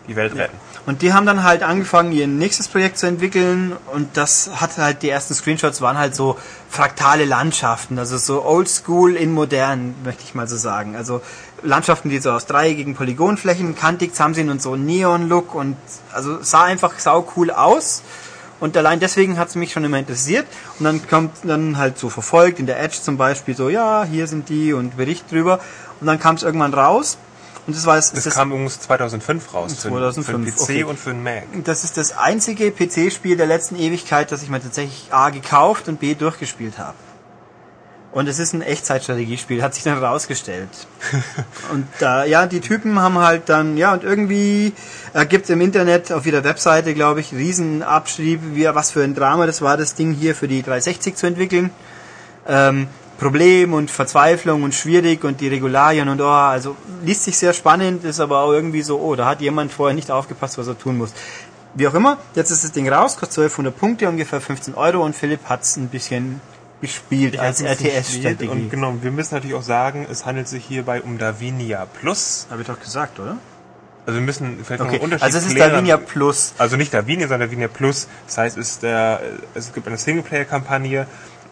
die Welt retten. Und die haben dann halt angefangen, ihr nächstes Projekt zu entwickeln und das hat halt, die ersten Screenshots waren halt so fraktale Landschaften, also so oldschool in modern, möchte ich mal so sagen. Also Landschaften, die so aus dreieckigen Polygonflächen kantig zusammen sind und so Neon-Look und also sah einfach sau cool aus. Und allein deswegen hat es mich schon immer interessiert. Und dann kommt dann halt so verfolgt, in der Edge zum Beispiel, so, ja, hier sind die und Bericht drüber. Und dann kam es irgendwann raus. Und das war es. Das, kam übrigens 2005 raus. für- 2005, Für den PC okay. und für den Mac. Das ist das einzige PC-Spiel der letzten Ewigkeit, das ich mir tatsächlich A gekauft und B durchgespielt habe. Und es ist ein Echtzeitstrategiespiel, hat sich dann herausgestellt. <laughs> und da, ja, die Typen haben halt dann, ja, und irgendwie äh, gibt es im Internet auf ihrer Webseite, glaube ich, riesen Abschrieb, wie, was für ein Drama das war, das Ding hier für die 360 zu entwickeln. Ähm, Problem und Verzweiflung und schwierig und die Regularien und oh, also liest sich sehr spannend, ist aber auch irgendwie so, oh, da hat jemand vorher nicht aufgepasst, was er tun muss. Wie auch immer, jetzt ist das Ding raus, kostet 1200 Punkte, ungefähr 15 Euro und Philipp hat es ein bisschen gespielt als hab's nicht RTS-Strategie. Und genau, wir müssen natürlich auch sagen, es handelt sich hierbei um Davinia Plus. Habe ich doch gesagt, oder? Also wir müssen vielleicht noch Okay, einen Unterschied also es ist klären. Davinia Plus. Also nicht Davinia, sondern Davinia Plus. Das heißt, es, ist der, es gibt eine Singleplayer-Kampagne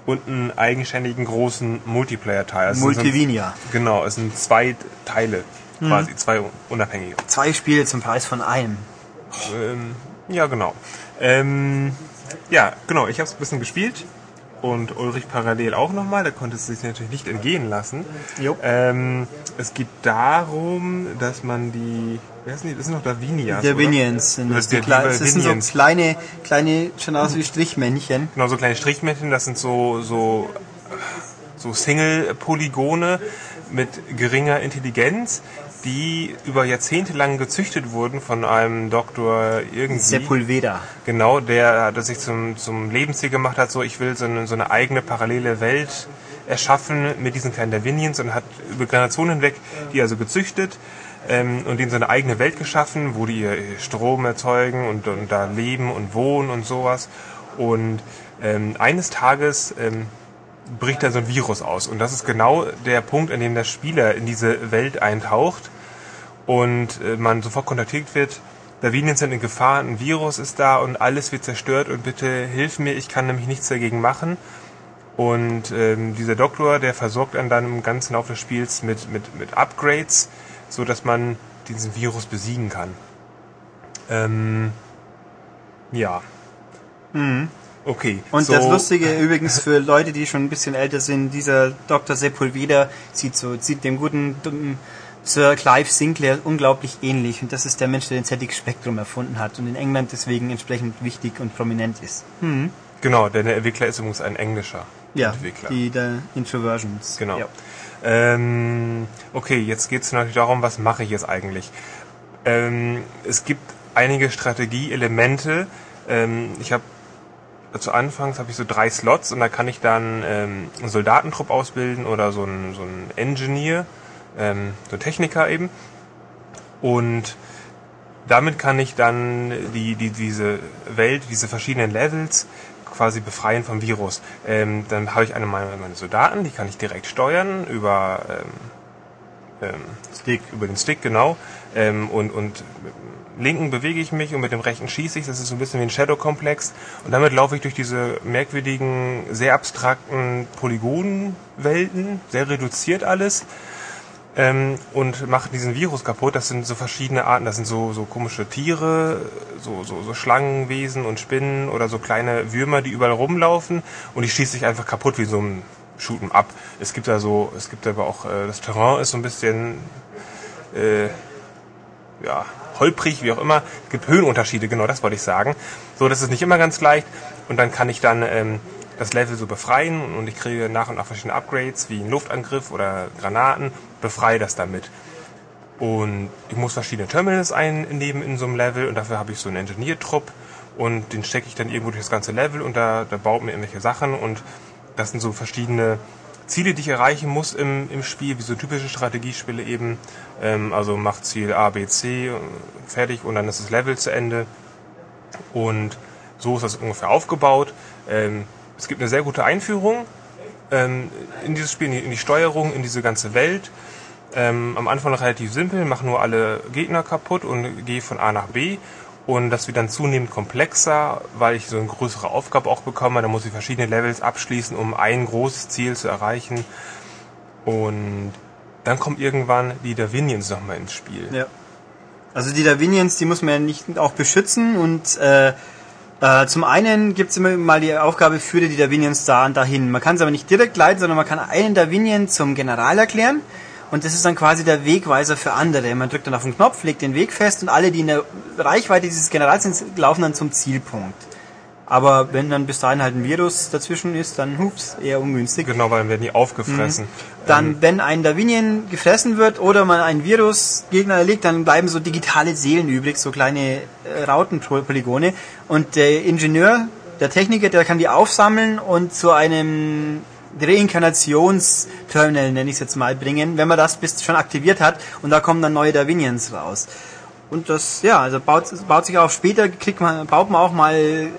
und einen eigenständigen großen Multiplayer-Teil. Also es sind- Multivinia. Genau, es sind zwei Teile, quasi zwei unabhängige. Zwei Spiele zum Preis von einem. Ähm, ja, genau. Ähm, ja, genau, ich habe es ein bisschen gespielt und Ulrich parallel auch nochmal, der konnte es sich natürlich nicht entgehen lassen. Jo. Ähm, es geht darum, dass man die, wer heißen die, das sind noch Davinias, Der oder? Vinians sind Das ist Die der Kle- das sind so kleine, kleine, schon aus wie Strichmännchen. Genau, so kleine Strichmännchen, das sind so, so, so Single-Polygone mit geringer Intelligenz, die über Jahrzehnte lang gezüchtet wurden von einem Doktor irgendwie. Sepulveda. Genau, der das sich zum, zum Lebensziel gemacht hat, so ich will so eine, so eine eigene parallele Welt erschaffen mit diesen kleinen Davinians und hat über Generationen hinweg die also gezüchtet ähm, und denen so eine eigene Welt geschaffen, wo die ihr Strom erzeugen und, und da leben und wohnen und sowas. Und ähm, eines Tages ähm, bricht da so ein Virus aus. Und das ist genau der Punkt, an dem der Spieler in diese Welt eintaucht und äh, man sofort kontaktiert wird. Daviniens sind in Gefahr, ein Virus ist da und alles wird zerstört und bitte hilf mir, ich kann nämlich nichts dagegen machen. Und ähm, dieser Doktor, der versorgt einen dann im ganzen Laufe des Spiels mit, mit, mit Upgrades, so dass man diesen Virus besiegen kann. Ähm, ja. Okay. Und so, das Lustige übrigens für Leute, die schon ein bisschen älter sind, dieser Dr. Sepulveda sieht so, sieht dem guten dummen Sir Clive Sinclair unglaublich ähnlich. Und das ist der Mensch, der den ZX Spectrum erfunden hat und in England deswegen entsprechend wichtig und prominent ist. Genau, denn der Entwickler ist übrigens ein englischer Ja, Entwickler. die der Introversions. Genau. Ja. Ähm, okay, jetzt geht es natürlich darum, was mache ich jetzt eigentlich? Ähm, es gibt einige Strategieelemente. Ähm, ich habe zu Anfangs habe ich so drei Slots und da kann ich dann ähm, einen Soldatentrupp ausbilden oder so einen, so einen Engineer, ähm, so einen Techniker eben. Und damit kann ich dann die, die, diese Welt, diese verschiedenen Levels quasi befreien vom Virus. Ähm, dann habe ich eine meiner meine Soldaten, die kann ich direkt steuern über, ähm, ähm, Stick. über den Stick, genau. Ähm, und, und linken bewege ich mich und mit dem rechten schieße ich. Das ist so ein bisschen wie ein Shadow-Komplex. Und damit laufe ich durch diese merkwürdigen, sehr abstrakten Polygonwelten, sehr reduziert alles ähm, und machen diesen Virus kaputt. Das sind so verschiedene Arten. Das sind so, so komische Tiere, so, so, so Schlangenwesen und Spinnen oder so kleine Würmer, die überall rumlaufen und die schießt sich einfach kaputt wie so ein Shoot'em Up. Es gibt da so, es gibt aber auch, äh, das Terrain ist so ein bisschen, äh, ja, holprig, wie auch immer. Es gibt Höhenunterschiede, genau das wollte ich sagen. So, das ist nicht immer ganz leicht. Und dann kann ich dann ähm, das Level so befreien und ich kriege nach und nach verschiedene Upgrades, wie einen Luftangriff oder Granaten, befreie das damit. Und ich muss verschiedene Terminals einnehmen in so einem Level und dafür habe ich so einen Engineer-Trupp und den stecke ich dann irgendwo durch das ganze Level und da, da baut mir irgendwelche Sachen und das sind so verschiedene Ziele, die ich erreichen muss im, im Spiel, wie so typische Strategiespiele eben. Ähm, also macht Ziel A, B, C fertig und dann ist das Level zu Ende. Und so ist das ungefähr aufgebaut. Ähm, es gibt eine sehr gute Einführung ähm, in dieses Spiel, in die, in die, Steuerung, in diese ganze Welt. Ähm, am Anfang relativ simpel, mache nur alle Gegner kaputt und gehe von A nach B. Und das wird dann zunehmend komplexer, weil ich so eine größere Aufgabe auch bekomme. Da muss ich verschiedene Levels abschließen, um ein großes Ziel zu erreichen. Und dann kommt irgendwann die Davinians nochmal ins Spiel. Ja. Also die Davinians, die muss man ja nicht auch beschützen und äh, äh, zum einen gibt es immer mal die Aufgabe, führe die Davinians da und dahin. Man kann es aber nicht direkt leiten, sondern man kann einen Davinian zum General erklären und das ist dann quasi der Wegweiser für andere. Man drückt dann auf den Knopf, legt den Weg fest und alle, die in der Reichweite dieses Generals sind, laufen dann zum Zielpunkt. Aber wenn dann bis dahin halt ein Virus dazwischen ist, dann hups, eher ungünstig. Genau, weil dann werden die aufgefressen. Mhm. Dann, ähm. wenn ein Davinien gefressen wird oder man einen Virusgegner erlegt, dann bleiben so digitale Seelen übrig, so kleine äh, Rautenpolygone. Und der Ingenieur, der Techniker, der kann die aufsammeln und zu einem Reinkarnationsterminal, nenne ich es jetzt mal, bringen, wenn man das bis schon aktiviert hat und da kommen dann neue Davinians raus. Und das, ja, also baut, baut sich auf. Später kriegt man, baut man auch mal äh,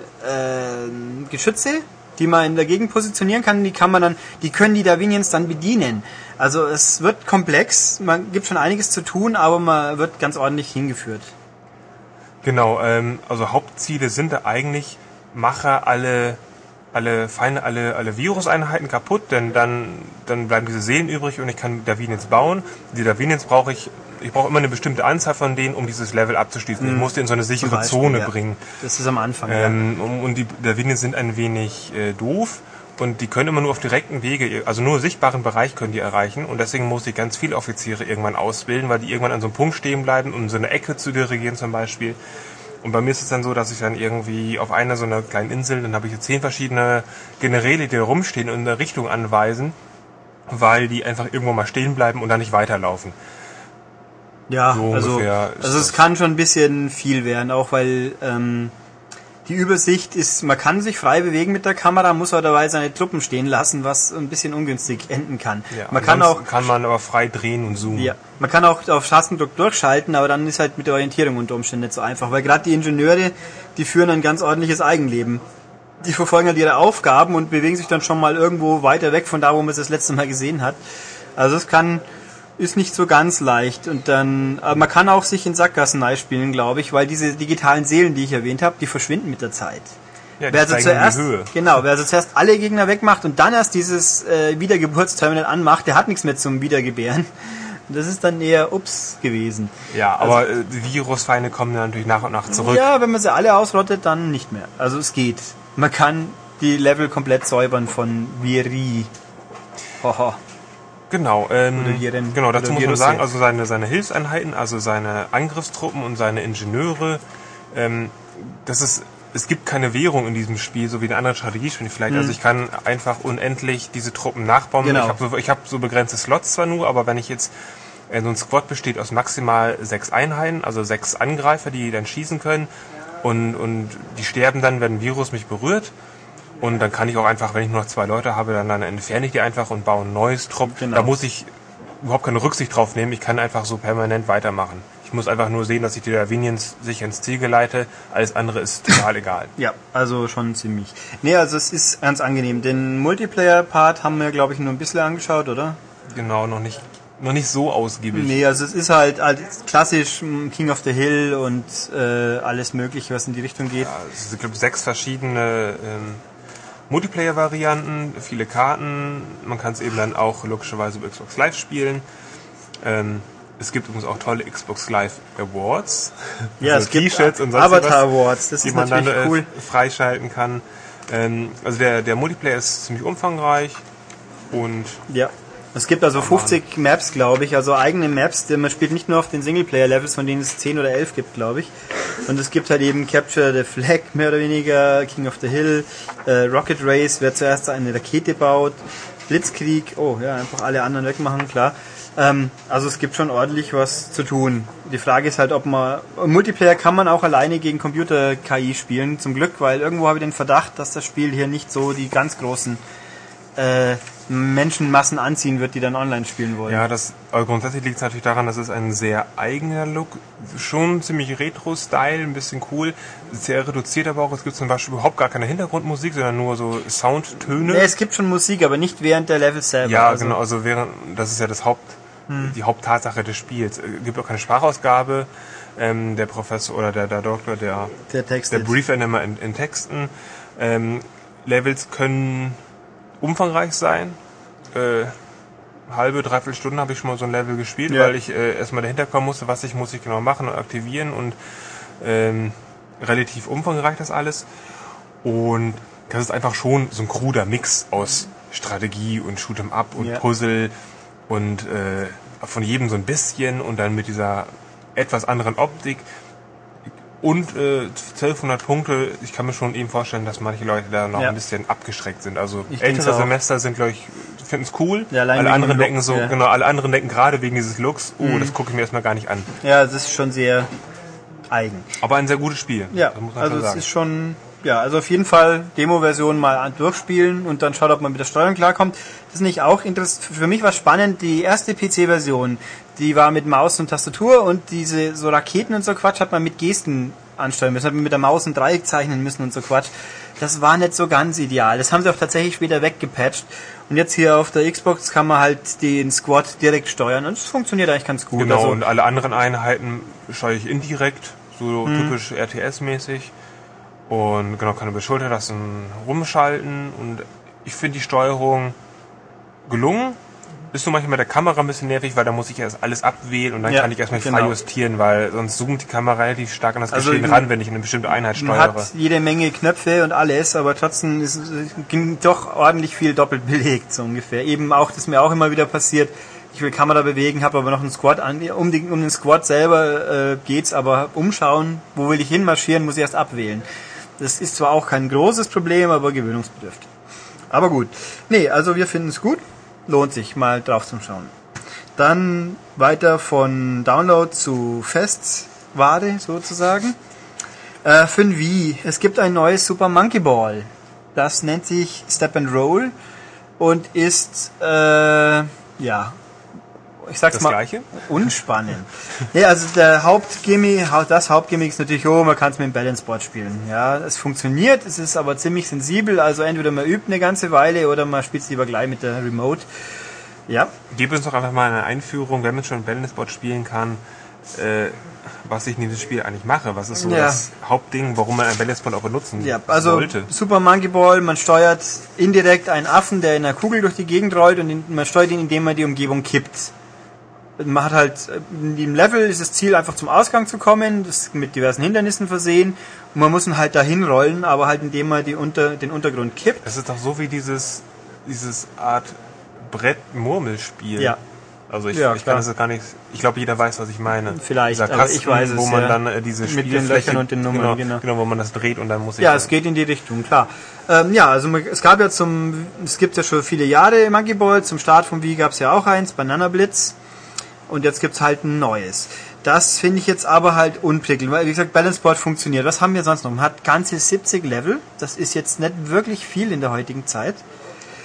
Geschütze, die man in der Gegend positionieren kann. Die kann man dann, die können die Davinians dann bedienen. Also es wird komplex. Man gibt schon einiges zu tun, aber man wird ganz ordentlich hingeführt. Genau. Ähm, also Hauptziele sind da eigentlich mache alle alle Feinde, alle, alle Viruseinheiten kaputt, denn dann, dann bleiben diese Seelen übrig und ich kann Davinians bauen. Die Davinians brauche ich, ich brauche immer eine bestimmte Anzahl von denen, um dieses Level abzuschließen. Mhm. Ich muss die in so eine sichere Beispiel, Zone ja. bringen. Das ist am Anfang. Ähm, ja. Und die Davinians sind ein wenig äh, doof und die können immer nur auf direkten Wege, also nur sichtbaren Bereich können die erreichen und deswegen muss ich ganz viele Offiziere irgendwann ausbilden, weil die irgendwann an so einem Punkt stehen bleiben, um so eine Ecke zu dirigieren zum Beispiel. Und bei mir ist es dann so, dass ich dann irgendwie auf einer so einer kleinen Insel, dann habe ich jetzt zehn verschiedene Generäle, die da rumstehen und eine Richtung anweisen, weil die einfach irgendwo mal stehen bleiben und dann nicht weiterlaufen. Ja, so also, also es kann schon ein bisschen viel werden, auch weil ähm, die Übersicht ist, man kann sich frei bewegen mit der Kamera, muss aber dabei seine Truppen stehen lassen, was ein bisschen ungünstig enden kann. Ja, man kann auch kann man aber frei drehen und zoomen. Ja, man kann auch auf Tastendruck durchschalten, aber dann ist halt mit der Orientierung unter Umständen nicht so einfach, weil gerade die Ingenieure, die führen ein ganz ordentliches Eigenleben. Die verfolgen halt ihre Aufgaben und bewegen sich dann schon mal irgendwo weiter weg von da, wo man es das letzte Mal gesehen hat. Also es kann ist nicht so ganz leicht. Und dann, aber man kann auch sich in Sackgassen spielen, glaube ich, weil diese digitalen Seelen, die ich erwähnt habe, die verschwinden mit der Zeit. Ja, wer also zuerst, genau, wer also zuerst alle Gegner wegmacht und dann erst dieses äh, Wiedergeburtsterminal anmacht, der hat nichts mehr zum Wiedergebären. Das ist dann eher ups gewesen. Ja, aber also, äh, die Virusfeinde kommen dann natürlich nach und nach zurück. Ja, wenn man sie alle ausrottet, dann nicht mehr. Also es geht. Man kann die Level komplett säubern von Viri. Hoho. Genau, ähm, genau, dazu muss man sagen, also seine, seine Hilfseinheiten, also seine Angriffstruppen und seine Ingenieure, ähm, das ist, es gibt keine Währung in diesem Spiel, so wie in anderen Strategiespielen vielleicht. Mhm. Also ich kann einfach unendlich diese Truppen nachbauen. Genau. Ich habe so, ich hab so begrenzte Slots zwar nur, aber wenn ich jetzt äh, so ein Squad besteht aus maximal sechs Einheiten, also sechs Angreifer, die dann schießen können und, und die sterben dann, wenn ein Virus mich berührt. Und dann kann ich auch einfach, wenn ich nur noch zwei Leute habe, dann, dann entferne ich die einfach und baue ein neues Trupp. Genau. Da muss ich überhaupt keine Rücksicht drauf nehmen. Ich kann einfach so permanent weitermachen. Ich muss einfach nur sehen, dass ich die Davinians sicher ins Ziel geleite. Alles andere ist total <coughs> egal. Ja, also schon ziemlich. Nee, also es ist ganz angenehm. Den Multiplayer-Part haben wir, glaube ich, nur ein bisschen angeschaut, oder? Genau, noch nicht noch nicht so ausgiebig. Nee, also es ist halt, halt klassisch King of the Hill und äh, alles mögliche, was in die Richtung geht. Ja, es sind, glaube sechs verschiedene ähm, Multiplayer-Varianten, viele Karten. Man kann es eben dann auch logischerweise über Xbox Live spielen. Ähm, es gibt übrigens auch tolle Xbox Live Awards. <laughs> Ja, also es gibt T-Shirts und Avatar Awards, das die man dann äh, freischalten kann. Ähm, also der, der Multiplayer ist ziemlich umfangreich. Und Ja. Es gibt also 50 Maps, glaube ich, also eigene Maps. denn Man spielt nicht nur auf den Singleplayer-Levels, von denen es 10 oder 11 gibt, glaube ich. Und es gibt halt eben Capture the Flag, <laughs> mehr oder weniger, King of the Hill, äh, Rocket Race, wer zuerst eine Rakete baut, Blitzkrieg, oh ja, einfach alle anderen wegmachen, klar. Ähm, also es gibt schon ordentlich was zu tun. Die Frage ist halt, ob man... Multiplayer kann man auch alleine gegen Computer-KI spielen, zum Glück, weil irgendwo habe ich den Verdacht, dass das Spiel hier nicht so die ganz großen äh, Menschenmassen anziehen wird, die dann online spielen wollen. ja, das aber grundsätzlich liegt es natürlich daran, dass es ein sehr eigener Look, schon ziemlich Retro-Style, ein bisschen cool, sehr reduziert aber auch. Es gibt zum Beispiel überhaupt gar keine Hintergrundmusik, sondern nur so Soundtöne. Nee, es gibt schon Musik, aber nicht während der Level selber. Ja, also, genau, also während, das ist ja das Haupt, die Haupttatsache des Spiels. Es gibt auch keine Sprachausgabe. Ähm, der Professor oder der, der Doktor, der, Der der einen immer in, in Texten. Ähm, Levels können umfangreich sein. Äh, halbe, dreiviertel Stunde habe ich schon mal so ein Level gespielt, Ja. weil ich äh, erstmal dahinter kommen musste, was ich muss ich genau machen und aktivieren und ähm, relativ umfangreich das alles. Und das ist einfach schon so ein kruder Mix aus Strategie und Shoot'em Up und Ja. Puzzle und äh, von jedem so ein bisschen und dann mit dieser etwas anderen Optik und äh, 1200 Punkte. Ich kann mir schon eben vorstellen, dass manche Leute da noch Ja. ein bisschen abgeschreckt sind. Also Ich ältere. Semester sind, glaube ich, finden es cool. Ja, alle anderen denken so, ja. Mhm. genau, alle anderen denken gerade wegen dieses Looks, oh, das gucke ich mir erstmal gar nicht an. Ja, das ist schon sehr eigen. Aber ein sehr gutes Spiel. Ja, das muss man also es sagen. ist schon, ja, also auf jeden Fall Demo-Version mal durchspielen und dann schaut, ob man mit der Steuerung klarkommt. Das ist nicht auch interessant. Für mich war spannend, die erste PC-Version, die war mit Maus und Tastatur und diese so Raketen und so Quatsch hat man mit Gesten ansteuern müssen, hat man mit der Maus ein Dreieck zeichnen müssen und so Quatsch. Das war nicht so ganz ideal. Das haben sie auch tatsächlich später weggepatcht. Und jetzt hier auf der Xbox kann man halt den Squad direkt steuern und es funktioniert eigentlich ganz gut. Genau, Also, und alle anderen Einheiten steuere ich indirekt, so Mhm. typisch RTS-mäßig. Und genau, kann über Schulter lassen rumschalten. Und ich finde die Steuerung gelungen. Ist nur manchmal mit der Kamera ein bisschen nervig, weil da muss ich erst alles abwählen und dann Ja, kann ich erstmal genau. frei justieren, weil sonst zoomt die Kamera relativ stark an das Also Geschehen ran, wenn ich eine bestimmte Einheit steuere. hat jede Menge Knöpfe und alles, aber trotzdem ist, ging doch ordentlich viel doppelt belegt, so ungefähr. Eben auch, das mir auch immer wieder passiert. Ich will Kamera bewegen, habe aber noch einen Squad an. Um, den, um den Squad selber äh, geht's, aber umschauen, wo will ich hinmarschieren, muss ich erst abwählen. Das ist zwar auch kein großes Problem, aber gewöhnungsbedürftig. Aber gut. Nee, also wir finden es gut. Lohnt sich mal drauf zu schauen. Dann weiter von Download zu Festware sozusagen. Äh, für ein Wii. Es gibt ein neues Super Monkey Ball. Das nennt sich Step and Roll und ist, äh, ja, ich sag's Das mal, Gleiche? unspannend. ja, also der Hauptgimmick, das Hauptgimmick ist natürlich, oh, man kann es mit dem Balanceboard spielen. Ja, es funktioniert, es ist aber ziemlich sensibel, also entweder man übt eine ganze Weile oder man spielt es lieber gleich mit der Remote. Ja, Gib uns doch einfach mal eine Einführung, wenn man schon Balance-Board spielen kann, äh, was ich in diesem Spiel eigentlich mache. Was ist so Ja. das Hauptding, warum man ein Balance-Board auch benutzen Ja, also sollte? Super Monkey Ball, man steuert indirekt einen Affen, der in einer Kugel durch die Gegend rollt und man steuert ihn, indem man die Umgebung kippt. Man hat halt, äh, in dem Level ist das Ziel einfach zum Ausgang zu kommen, das ist mit diversen Hindernissen versehen und man muss ihn halt dahin rollen, aber halt indem man die unter, den Untergrund kippt. Das ist doch so wie dieses, dieses Art Brett-Murmelspiel. Ja. Also ich, Ja, ich kann das gar nicht, ich glaube jeder weiß, was ich meine. Vielleicht, Dieser aber Kasten, ich weiß es, wo man ja. dann äh, diese Mit den Löchern und den Nummern, genau, genau. genau, wo man das dreht und dann muss ich Ja, es geht in die Richtung, klar. Ähm, ja, also es gab ja zum, es gibt ja schon viele Jahre Monkey Ball, zum Start vom Wii gab es ja auch eins, Banana Blitz. Und jetzt gibt's halt ein neues. Das finde ich jetzt aber halt unprickelnd, weil wie gesagt, Balance Board funktioniert. Was haben wir sonst noch? Man hat ganze 70 Level. Das ist jetzt nicht wirklich viel in der heutigen Zeit.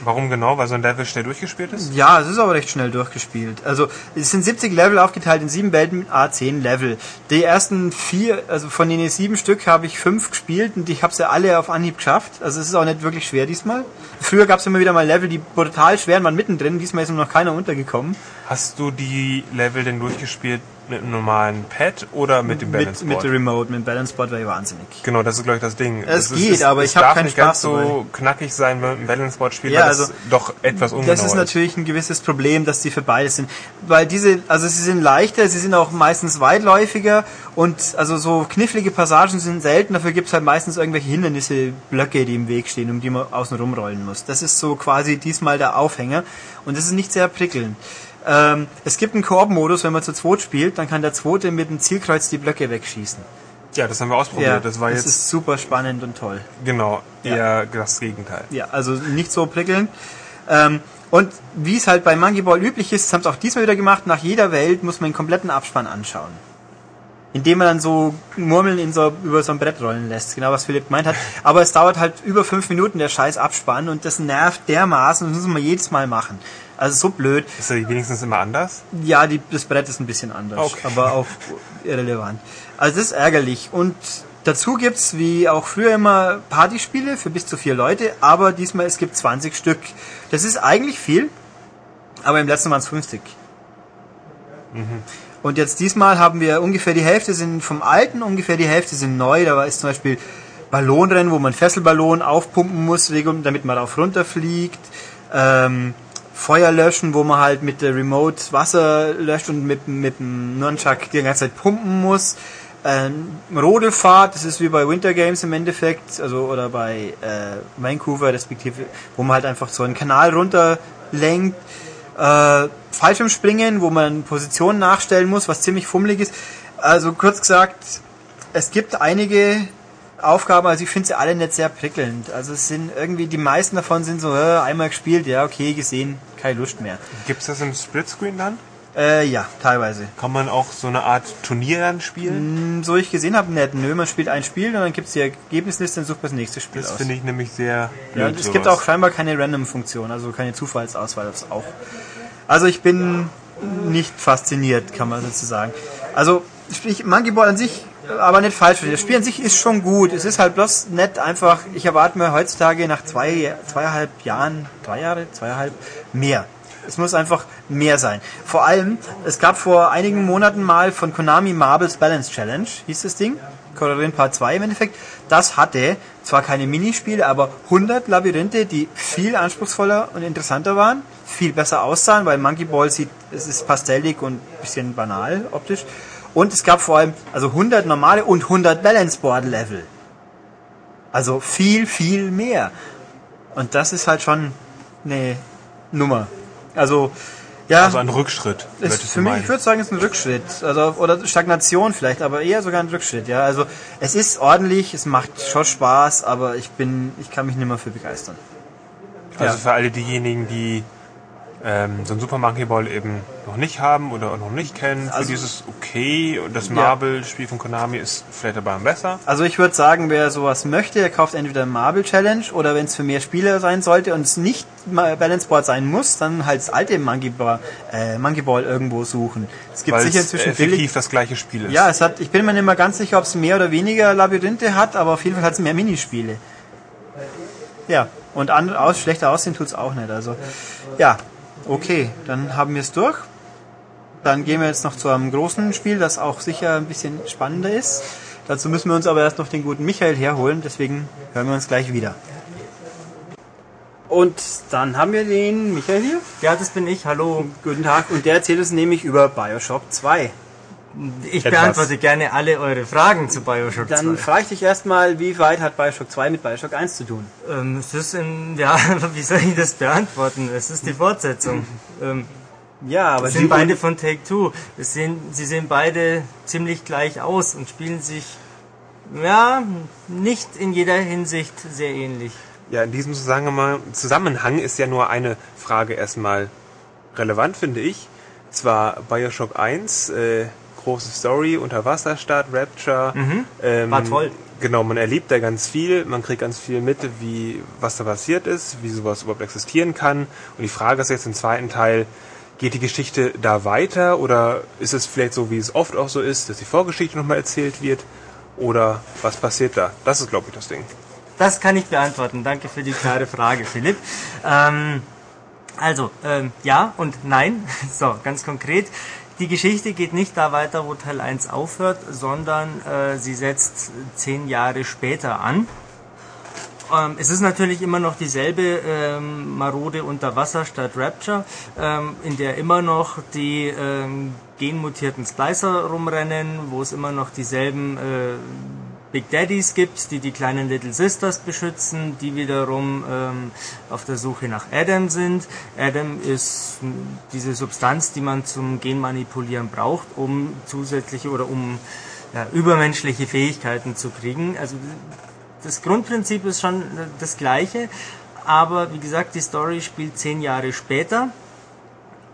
Warum genau? Weil so ein Level schnell durchgespielt ist? Ja, es ist aber recht schnell durchgespielt. Also es sind 70 Level aufgeteilt in sieben Welten mit A10 Level. Die ersten vier, also von den sieben Stück habe ich fünf gespielt und ich habe sie alle auf Anhieb geschafft. Also es ist auch nicht wirklich schwer diesmal. Früher gab es immer wieder mal Level, die brutal schwer waren mittendrin. Diesmal ist noch keiner untergekommen. Hast du die Level denn durchgespielt, mit einem normalen Pad oder mit dem Balance mit, mit Board? der Remote, mit dem Balance Board wäre ich wahnsinnig. Genau, das ist glaube ich das Ding. Es ist- geht, aber es ich hab darf keinen nicht ganz Spaß so knackig sein, wenn man mit dem Balance Board spielt, Ja, weil das also, doch etwas ungenauer Das ist natürlich ein gewisses Problem, dass die für beides sind. Weil diese, also sie sind leichter, sie sind auch meistens weitläufiger und also so knifflige Passagen sind selten, dafür gibt es halt meistens irgendwelche Hindernisse, Blöcke, die im Weg stehen, um die man außen rumrollen muss. Das ist so quasi diesmal der Aufhänger und das ist nicht sehr prickelnd. Ähm, es gibt einen Koop-Modus, wenn man zu zweit spielt, dann kann der Zweite mit dem Zielkreuz die Blöcke wegschießen. Ja, das haben wir ausprobiert. das war das jetzt ist super spannend und toll. genau Ja. eher das Gegenteil. Ja, also nicht so prickelnd. Ähm, und wie es halt bei Monkey Ball üblich ist, das haben sie auch diesmal wieder gemacht, nach jeder Welt muss man den kompletten Abspann anschauen. Indem man dann so Murmeln in so, über so ein Brett rollen lässt, genau was Philipp gemeint hat. Aber es dauert halt über fünf Minuten der scheiß Abspann und das nervt dermaßen, das muss man jedes Mal machen. Also so blöd. Ist er wenigstens immer anders? Ja, die, das Brett ist ein bisschen anders, Okay. aber auch irrelevant. Also das ist ärgerlich. Und dazu gibt's wie auch früher immer Partyspiele für bis zu vier Leute, aber diesmal es gibt 20 Stück. Das ist eigentlich viel, aber im letzten waren es 50. Und jetzt diesmal haben wir ungefähr die Hälfte sind vom alten, ungefähr die Hälfte sind neu. Da ist zum Beispiel Ballonrennen, wo man Fesselballon aufpumpen muss, damit man darauf runterfliegt. Ähm, Feuer löschen, wo man halt mit der Remote Wasser löscht und mit, mit dem Nunchuck die ganze Zeit pumpen muss. Ähm, Rodelfahrt, das ist wie bei Winter Games im Endeffekt, also oder bei äh, Vancouver respektive, wo man halt einfach so einen Kanal runterlenkt. Äh, Fallschirmspringen, wo man Positionen nachstellen muss, was ziemlich fummelig ist. Also kurz gesagt, es gibt einige Aufgaben, also ich finde sie alle nicht sehr prickelnd. Also es sind irgendwie, die meisten davon sind so, äh, einmal gespielt, ja, okay, gesehen, keine Lust mehr. Gibt's das im Splitscreen dann? Äh, ja, teilweise. Kann man auch so eine Art Turnier dann spielen? Hm, So ich gesehen habe, nicht. Nö, man spielt ein Spiel und dann gibt es die Ergebnisliste und sucht das nächste Spiel Das aus. finde ich nämlich sehr Ja, blöd, und es gibt sowas. auch scheinbar keine Random-Funktion, also keine Zufallsauswahl, das auch. Also ich bin nicht fasziniert, kann man sozusagen. Also sprich, Monkey Ball an sich, aber nicht falsch. Das Spiel an sich ist schon gut. Es ist halt bloß nett einfach, ich erwarte mir heutzutage nach zwei, zweieinhalb Jahren, drei Jahre, zweieinhalb, mehr. Es muss einfach mehr sein. Vor allem, es gab vor einigen Monaten mal von Konami Marbles Balance Challenge, hieß das Ding. Kororin Part 2 im Endeffekt. Das hatte zwar keine Minispiele, aber 100 Labyrinthe, die viel anspruchsvoller und interessanter waren, viel besser aussahen, weil Monkey Ball sieht, es ist pastellig und bisschen banal optisch. Und es gab vor allem also 100 normale und 100 Balance Board Level. Also viel, viel mehr. Und das ist halt schon eine Nummer. Also, ja. Also ein Rückschritt. Ist für mich, ich würde sagen, es ist ein Rückschritt. Also, oder Stagnation vielleicht, aber eher sogar ein Rückschritt, ja. Also, es ist ordentlich, es macht schon Spaß, aber ich bin, ich kann mich nicht mehr für begeistern. Also Ja. für alle diejenigen, die ähm, so ein Super Monkey Ball eben noch nicht haben oder noch nicht kennen, für Also- dieses okay und das Marble-Spiel von Konami ist vielleicht aber besser. Also, ich würde sagen, wer sowas möchte, der kauft entweder Marble Challenge oder wenn es für mehr Spieler sein sollte und es nicht Balance Board sein muss, dann halt das alte Monkey Ball, äh, Monkey Ball irgendwo suchen. Es gibt Weil sicher es inzwischen effektiv billig. das gleiche Spiel ist. Ja, es hat, ich bin mir nicht mehr ganz sicher, ob es mehr oder weniger Labyrinthe hat, aber auf jeden Fall hat es mehr Minispiele. Ja, und an, aus, schlechter aussehen tut's auch nicht. Also, ja, okay, dann haben wir es durch. Dann gehen wir jetzt noch zu einem großen Spiel, das auch sicher ein bisschen spannender ist. Dazu müssen wir uns aber erst noch den guten Michael herholen, deswegen hören wir uns gleich wieder. Und dann haben wir den Michael hier. Ja, das bin ich. Hallo. Guten Tag. Und der erzählt uns nämlich über Bioshock 2. Ich Etwas. beantworte gerne alle eure Fragen zu Bioshock Dann 2. frage ich dich erstmal, wie weit hat Bioshock 2 mit Bioshock 1 zu tun? Ähm, es ist in, <laughs> ja, wie soll ich das beantworten? Es ist die Fortsetzung. ähm, Ja, aber es sind beide von Take Two. Es sehen, sie sehen beide ziemlich gleich aus und spielen sich, ja, nicht in jeder Hinsicht sehr ähnlich. Ja, in diesem Zusammenhang Zusammenhang ist ja nur eine Frage erstmal relevant, finde ich. Zwar Bioshock 1, äh, große Story, Unterwasserstadt, Rapture. Ähm, War toll. Genau, man erlebt da ganz viel, man kriegt ganz viel mit, wie was da passiert ist, wie sowas überhaupt existieren kann. Und die Frage ist jetzt im zweiten Teil, geht die Geschichte da weiter oder ist es vielleicht so, wie es oft auch so ist, dass die Vorgeschichte nochmal erzählt wird? Oder was passiert da? Das ist, glaube ich, das Ding. Das kann ich beantworten. Danke für die klare Frage, Philipp. Ähm, also, ähm, ja und nein. <laughs> So, ganz konkret. Die Geschichte geht nicht da weiter, wo Teil 1 aufhört, sondern äh, sie setzt zehn Jahre später an. Ähm, es ist natürlich immer noch dieselbe ähm, Marode unter Wasser statt Rapture, ähm, in der immer noch die ähm, genmutierten Splicer rumrennen, wo es immer noch dieselben äh, Big Daddies gibt, die die kleinen Little Sisters beschützen, die wiederum ähm, auf der Suche nach Adam sind. Adam ist diese Substanz, die man zum Genmanipulieren braucht, um zusätzliche oder um ja, übermenschliche Fähigkeiten zu kriegen. Also das Grundprinzip ist schon das gleiche, aber wie gesagt, die Story spielt zehn Jahre später.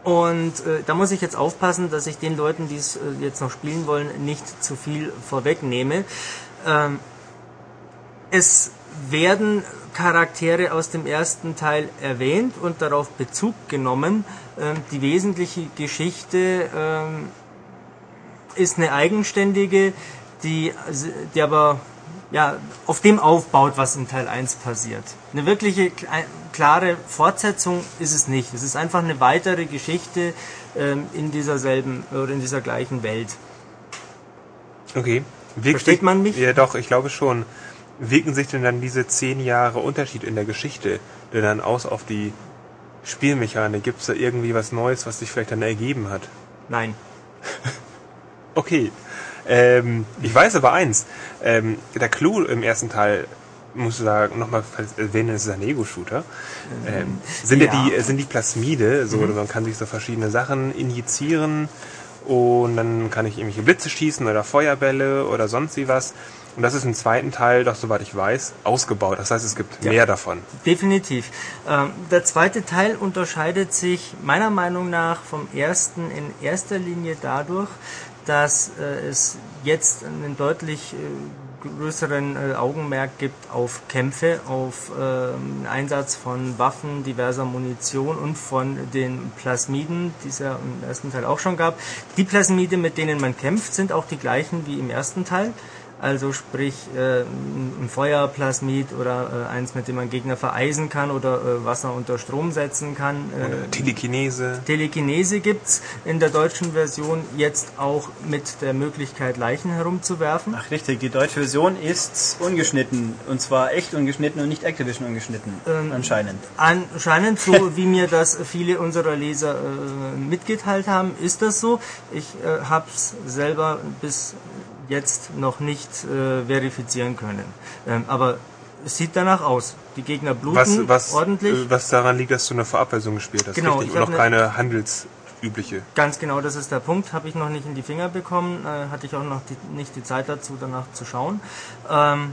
Und äh, da muss ich jetzt aufpassen, dass ich den Leuten, die es äh, jetzt noch spielen wollen, nicht zu viel vorwegnehme. Ähm, es werden Charaktere aus dem ersten Teil erwähnt und darauf Bezug genommen. Ähm, die wesentliche Geschichte ähm, ist eine eigenständige, die, die aber ja, auf dem aufbaut, was in Teil 1 passiert. Eine wirkliche klare Fortsetzung ist es nicht. Es ist einfach eine weitere Geschichte ähm, in dieser selben oder in dieser gleichen Welt. Okay. Wirkt Versteht man mich? Ja, doch, ich glaube schon. Wirken sich denn dann diese zehn Jahre Unterschied in der Geschichte denn dann aus auf die Spielmechanik? Gibt es da irgendwie was Neues, was sich vielleicht dann ergeben hat? Nein. <laughs> okay. Ähm, ich weiß aber eins. Ähm, der Clou im ersten Teil musst du da nochmal erwähnen, es ist ein Ego-Shooter. Ähm, sind ja. die, sind die Plasmide, so, mhm. man kann sich so verschiedene Sachen injizieren und dann kann ich irgendwelche Blitze schießen oder Feuerbälle oder sonst wie was. Und das ist im zweiten Teil, doch soweit ich weiß, ausgebaut. Das heißt, es gibt ja, mehr davon. Definitiv. Ähm, der zweite Teil unterscheidet sich meiner Meinung nach vom ersten in erster Linie dadurch, dass äh, es jetzt einen deutlich äh, größeren äh, Augenmerk gibt auf Kämpfe, auf äh, Einsatz von Waffen, diverser Munition und von den Plasmiden, die es ja im ersten Teil auch schon gab. Die Plasmide, mit denen man kämpft, sind auch die gleichen wie im ersten Teil also sprich äh, ein Feuerplasmid oder äh, eins, mit dem man Gegner vereisen kann oder äh, Wasser unter Strom setzen kann. Äh, oder Telekinese. Telekinese gibt's in der deutschen Version jetzt auch mit der Möglichkeit, Leichen herumzuwerfen. Ach richtig, die deutsche Version ist ungeschnitten und zwar echt ungeschnitten und nicht Activision ungeschnitten, ähm, anscheinend. Anscheinend, so <laughs> wie mir das viele unserer Leser äh, mitgeteilt haben, ist das so. Ich äh, habe es selber bis jetzt noch nicht äh, verifizieren können. Ähm, aber es sieht danach aus. Die Gegner bluten was, was, ordentlich. Äh, was daran liegt, dass du eine Vorabversion gespielt hast, genau, richtig? Und noch keine handelsübliche. Ganz genau, das ist der Punkt. Habe ich noch nicht in die Finger bekommen. Äh, hatte ich auch noch die, nicht die Zeit dazu, danach zu schauen. Ähm,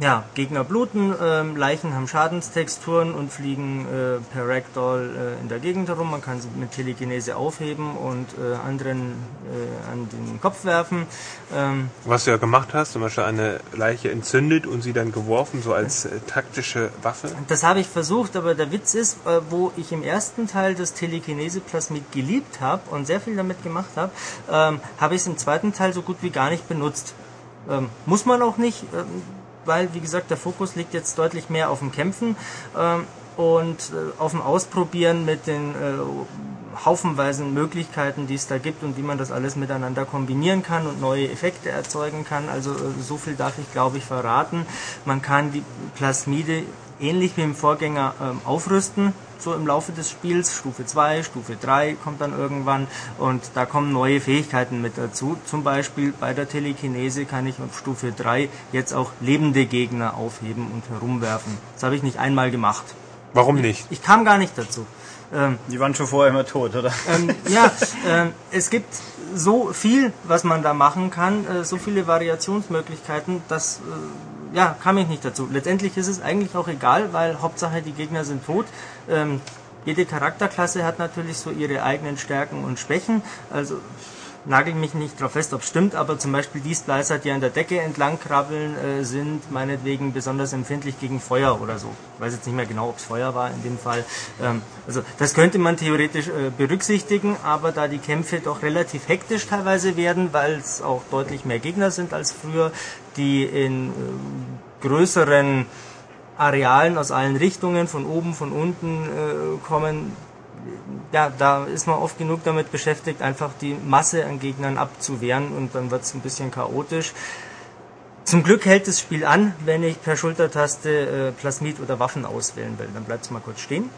ja, Gegner bluten, ähm, Leichen haben Schadenstexturen und fliegen äh, per Ragdoll äh, in der Gegend herum. Man kann sie mit Telekinese aufheben und äh, anderen äh, an den Kopf werfen. Ähm, Was du ja gemacht hast, zum Beispiel eine Leiche entzündet und sie dann geworfen, so als äh, taktische Waffe. Das habe ich versucht, aber der Witz ist, äh, wo ich im ersten Teil das Telekinese-Plasmid geliebt habe und sehr viel damit gemacht habe, ähm, habe ich es im zweiten Teil so gut wie gar nicht benutzt. Ähm, muss man auch nicht. Weil, wie gesagt, der Fokus liegt jetzt deutlich mehr auf dem Kämpfen ähm, und äh, auf dem Ausprobieren mit den äh, haufenweisen Möglichkeiten, die es da gibt und wie man das alles miteinander kombinieren kann und neue Effekte erzeugen kann. Also äh, so viel darf ich, glaube ich, verraten. Man kann die Plasmide ähnlich wie im Vorgänger ähm, aufrüsten so im Laufe des Spiels. Stufe 2, Stufe 3 kommt dann irgendwann und da kommen neue Fähigkeiten mit dazu. Zum Beispiel bei der Telekinese kann ich auf Stufe 3 jetzt auch lebende Gegner aufheben und herumwerfen. Das habe ich nicht einmal gemacht. Warum nicht? Ich, ich kam gar nicht dazu. Ähm, Die waren schon vorher immer tot, oder? Ähm, ja, ähm, es gibt so viel, was man da machen kann, äh, so viele Variationsmöglichkeiten, dass äh, ja, kam ich nicht dazu. Letztendlich ist es eigentlich auch egal, weil Hauptsache die Gegner sind tot. Ähm, jede Charakterklasse hat natürlich so ihre eigenen Stärken und Schwächen. Also nagel mich nicht drauf fest, ob es stimmt, aber zum Beispiel die Splicer, die an der Decke entlang krabbeln, äh, sind meinetwegen besonders empfindlich gegen Feuer oder so. Ich weiß jetzt nicht mehr genau, ob es Feuer war in dem Fall. Ähm, also das könnte man theoretisch äh, berücksichtigen, aber da die Kämpfe doch relativ hektisch teilweise werden, weil es auch deutlich mehr Gegner sind als früher, die in äh, größeren Arealen aus allen Richtungen, von oben, von unten äh, kommen, ja, da ist man oft genug damit beschäftigt, einfach die Masse an Gegnern abzuwehren und dann wird es ein bisschen chaotisch. Zum Glück hält das Spiel an, wenn ich per Schultertaste äh, Plasmid oder Waffen auswählen will. Dann bleibt es mal kurz stehen.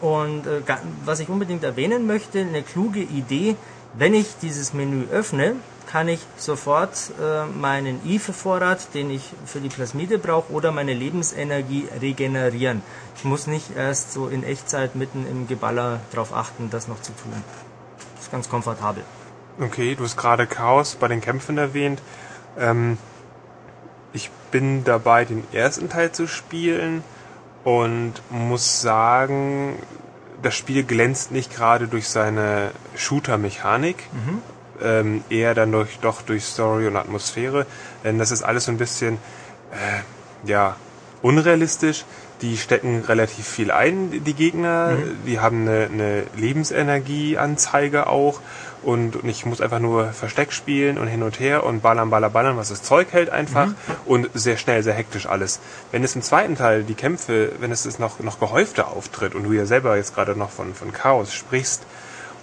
Und äh, was ich unbedingt erwähnen möchte, eine kluge Idee, wenn ich dieses Menü öffne, kann ich sofort äh, meinen IFE-Vorrat, den ich für die Plasmide brauche, oder meine Lebensenergie regenerieren. Ich muss nicht erst so in Echtzeit mitten im Geballer darauf achten, das noch zu tun. Das ist ganz komfortabel. Okay, du hast gerade Chaos bei den Kämpfen erwähnt. Ähm, ich bin dabei, den ersten Teil zu spielen und muss sagen, das Spiel glänzt nicht gerade durch seine Shooter-Mechanik, mhm. ähm, eher dann durch, doch durch Story und Atmosphäre, denn das ist alles so ein bisschen, äh, ja, unrealistisch. Die stecken relativ viel ein, die Gegner. Mhm. Die haben eine, eine Lebensenergieanzeige auch und, und ich muss einfach nur Versteck spielen und hin und her und ballern, ballern, ballern, was das Zeug hält einfach mhm. und sehr schnell, sehr hektisch alles. Wenn es im zweiten Teil die Kämpfe, wenn es ist noch, noch gehäufter auftritt und du ja selber jetzt gerade noch von, von Chaos sprichst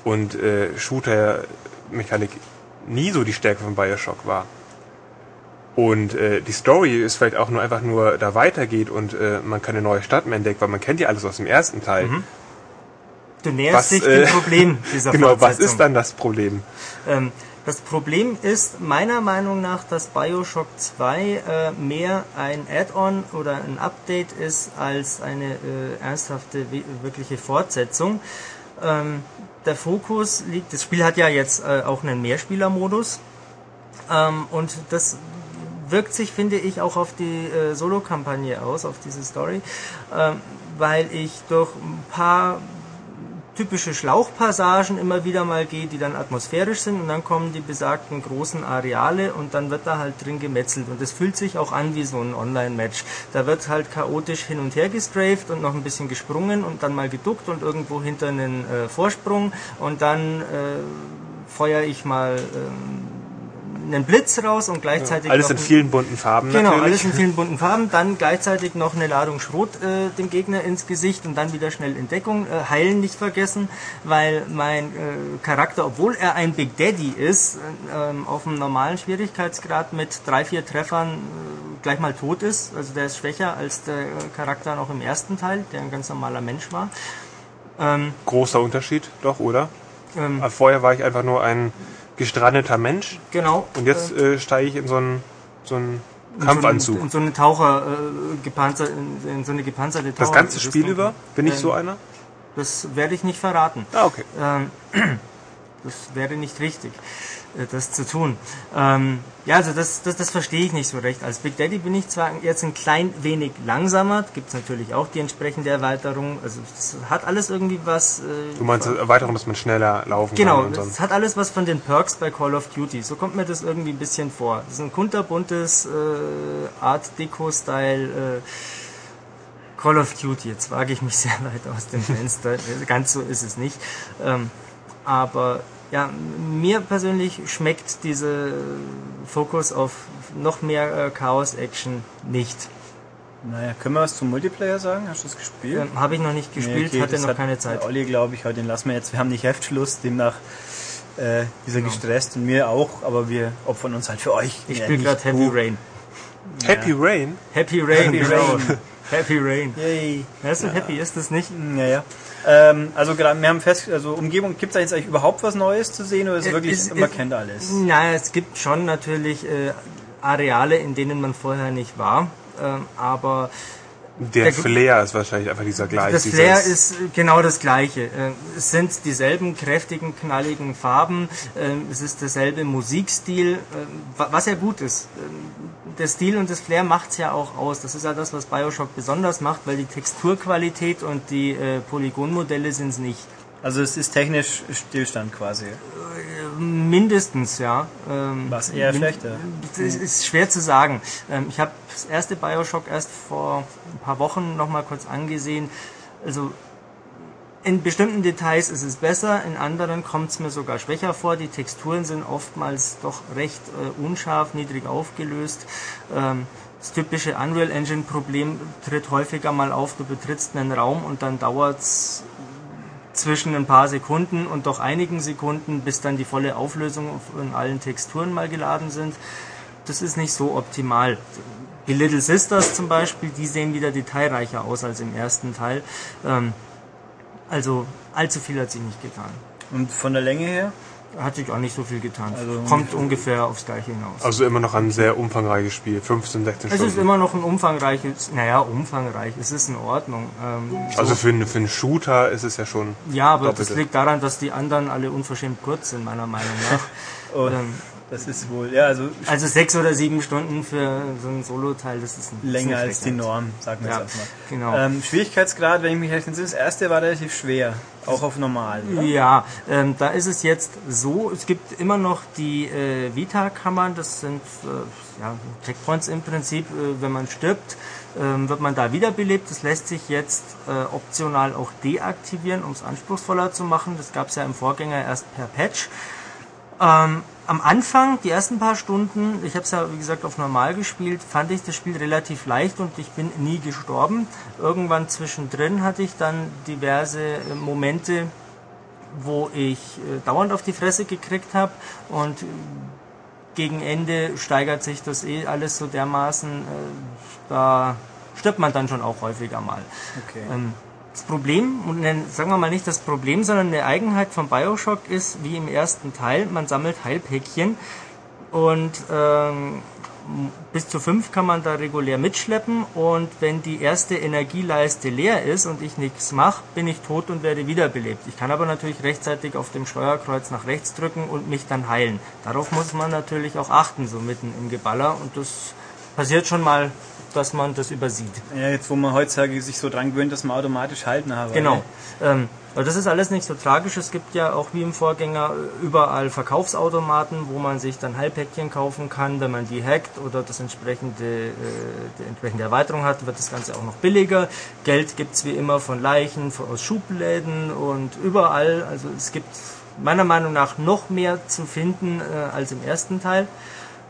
und äh, Shooter-Mechanik nie so die Stärke von Bioshock war, und äh, die Story ist vielleicht auch nur einfach nur da weitergeht und äh, man keine neue Stadt mehr entdeckt, weil man kennt ja alles aus dem ersten Teil. Mhm. Du näherst was, dich dem äh, Problem dieser <laughs> Genau, was ist dann das Problem? Ähm, das Problem ist meiner Meinung nach, dass Bioshock 2 äh, mehr ein Add-on oder ein Update ist als eine äh, ernsthafte, wirkliche Fortsetzung. Ähm, der Fokus liegt, das Spiel hat ja jetzt äh, auch einen Mehrspielermodus ähm, und das wirkt sich, finde ich, auch auf die äh, Solo-Kampagne aus, auf diese Story, ähm, weil ich durch ein paar typische Schlauchpassagen immer wieder mal geht, die dann atmosphärisch sind und dann kommen die besagten großen Areale und dann wird da halt drin gemetzelt und es fühlt sich auch an wie so ein Online-Match. Da wird halt chaotisch hin und her gestrafed und noch ein bisschen gesprungen und dann mal geduckt und irgendwo hinter einen äh, Vorsprung und dann äh, feuer ich mal ähm, einen Blitz raus und gleichzeitig. Ja, alles in vielen bunten Farben. Genau, natürlich. alles in vielen bunten Farben. Dann gleichzeitig noch eine Ladung Schrot äh, dem Gegner ins Gesicht und dann wieder schnell in Deckung. Äh, heilen nicht vergessen, weil mein äh, Charakter, obwohl er ein Big Daddy ist, äh, ähm, auf einem normalen Schwierigkeitsgrad mit drei, vier Treffern äh, gleich mal tot ist. Also der ist schwächer als der Charakter noch im ersten Teil, der ein ganz normaler Mensch war. Ähm, Großer Unterschied, doch, oder? Ähm, Vorher war ich einfach nur ein gestrandeter Mensch. Genau. Und jetzt äh, steige ich in so einen, so einen Kampfanzug. In so, eine Taucher, äh, gepanzer, in, in, so eine gepanzerte Taucher. Das ganze Spiel über? Bin ich ähm, so einer? Das werde ich nicht verraten. Ah, okay. Ähm, <clears throat> das wäre nicht richtig. Äh, das zu tun. Ähm, ja, also das, das, das verstehe ich nicht so recht. Als Big Daddy bin ich zwar jetzt ein klein wenig langsamer, gibt es natürlich auch die entsprechende Erweiterung. Also es hat alles irgendwie was. Äh, du meinst Erweiterung, dass man schneller laufen genau, kann? Genau, es hat alles was von den Perks bei Call of Duty. So kommt mir das irgendwie ein bisschen vor. Das ist ein kunterbuntes äh, Art Deco-Style. Äh, Call of Duty, jetzt wage ich mich <laughs> sehr weit aus dem Fenster. Ganz so ist es nicht. Ähm, aber ja, mir persönlich schmeckt dieser Fokus auf noch mehr äh, Chaos-Action nicht. Naja, können wir was zum Multiplayer sagen? Hast du das gespielt? Ähm, Habe ich noch nicht gespielt, nee, okay, hatte noch hat keine Zeit. Olli, glaube ich, heute den lassen wir jetzt. Wir haben nicht Heftschluss, demnach äh, ist er genau. gestresst und mir auch, aber wir opfern uns halt für euch. Ich spiele gerade Heavy Rain. Happy ja. Rain? Happy Rain, Happy genau. Rain. Happy Rain. Yay. Ja, so ja. happy ist das nicht? Naja. Ähm, also gerade, wir haben fest, also Umgebung, gibt es da jetzt eigentlich überhaupt was Neues zu sehen oder ist es äh, wirklich, es, man es, kennt alles? Naja, es gibt schon natürlich äh, Areale, in denen man vorher nicht war, ähm, aber der, der Flair ist wahrscheinlich einfach dieser gleiche. Das Flair ist genau das gleiche. Äh, es sind dieselben kräftigen, knalligen Farben, äh, es ist derselbe Musikstil, was ja gut ist der Stil und das Flair macht es ja auch aus. Das ist ja das, was Bioshock besonders macht, weil die Texturqualität und die äh, Polygonmodelle sind es nicht. Also es ist technisch Stillstand quasi. Mindestens, ja. Ähm, was eher schlechter? Das ist schwer zu sagen. Ähm, ich habe das erste Bioshock erst vor ein paar Wochen nochmal kurz angesehen. Also in bestimmten Details ist es besser, in anderen kommt es mir sogar schwächer vor. Die Texturen sind oftmals doch recht äh, unscharf, niedrig aufgelöst. Ähm, das typische Unreal Engine Problem tritt häufiger mal auf, du betrittst einen Raum und dann dauert es zwischen ein paar Sekunden und doch einigen Sekunden, bis dann die volle Auflösung in allen Texturen mal geladen sind. Das ist nicht so optimal. Die Little Sisters zum Beispiel, die sehen wieder detailreicher aus als im ersten Teil. Ähm, also allzu viel hat sich nicht getan. Und von der Länge her? Hat sich auch nicht so viel getan. Also Kommt ungefähr aufs Gleiche hinaus. Also immer noch ein sehr umfangreiches Spiel, 15, 16 es Stunden. ist immer noch ein umfangreiches, naja, umfangreich, es ist in Ordnung. Ähm, also für, einen- für einen Shooter ist es ja schon. ja, aber das Doppelte. liegt daran, dass die anderen alle unverschämt kurz sind, meiner Meinung nach. Oh, <laughs> ähm, das ist wohl, ja, also also sechs oder sieben Stunden für so ein Solo-Teil, das ist ein länger als die Norm, sagen wir Ja, jetzt erstmal. genau. Ähm, Schwierigkeitsgrad, wenn ich mich recht entsinne, das erste war relativ schwer, auch auf normal. oder? Ja, ähm, da ist es jetzt so, es gibt immer noch die äh, Vita-Kammern, das sind äh, ja, Checkpoints im Prinzip, äh, wenn man stirbt, ähm, wird man da wiederbelebt. Das lässt sich jetzt äh, optional auch deaktivieren, um es anspruchsvoller zu machen. Das gab es ja im Vorgänger erst per Patch. Ähm, am Anfang, die ersten paar Stunden, ich habe es ja wie gesagt auf normal gespielt, fand ich das Spiel relativ leicht und ich bin nie gestorben. Irgendwann zwischendrin hatte ich dann diverse äh, Momente, wo ich äh, dauernd auf die Fresse gekriegt habe und gegen Ende steigert sich das eh alles so dermaßen, äh, da stirbt man dann schon auch häufiger mal. Okay. Ähm, das Problem, sagen wir mal nicht das Problem, sondern eine Eigenheit von Bioshock ist, wie im ersten Teil, man sammelt Heilpäckchen und ähm, bis zu fünf kann man da regulär mitschleppen und wenn die erste Energieleiste leer ist und ich nichts mache, bin ich tot und werde wiederbelebt. Ich kann aber natürlich rechtzeitig auf dem Steuerkreuz nach rechts drücken und mich dann heilen. Darauf muss man natürlich auch achten, so mitten im Geballer und das passiert schon mal, dass man das übersieht. Ja, jetzt wo man heutzutage sich so dran gewöhnt, dass man automatisch halten hat. Genau. Ähm, aber das ist alles nicht so tragisch. Es gibt ja auch wie im Vorgänger überall Verkaufsautomaten, wo man sich dann Heilpäckchen kaufen kann. Wenn man die hackt oder das entsprechende, äh, die entsprechende Erweiterung hat, wird das Ganze auch noch billiger. Geld gibt's wie immer von Leichen, von, aus Schubläden und überall. Also es gibt meiner Meinung nach noch mehr zu finden äh, als im ersten Teil.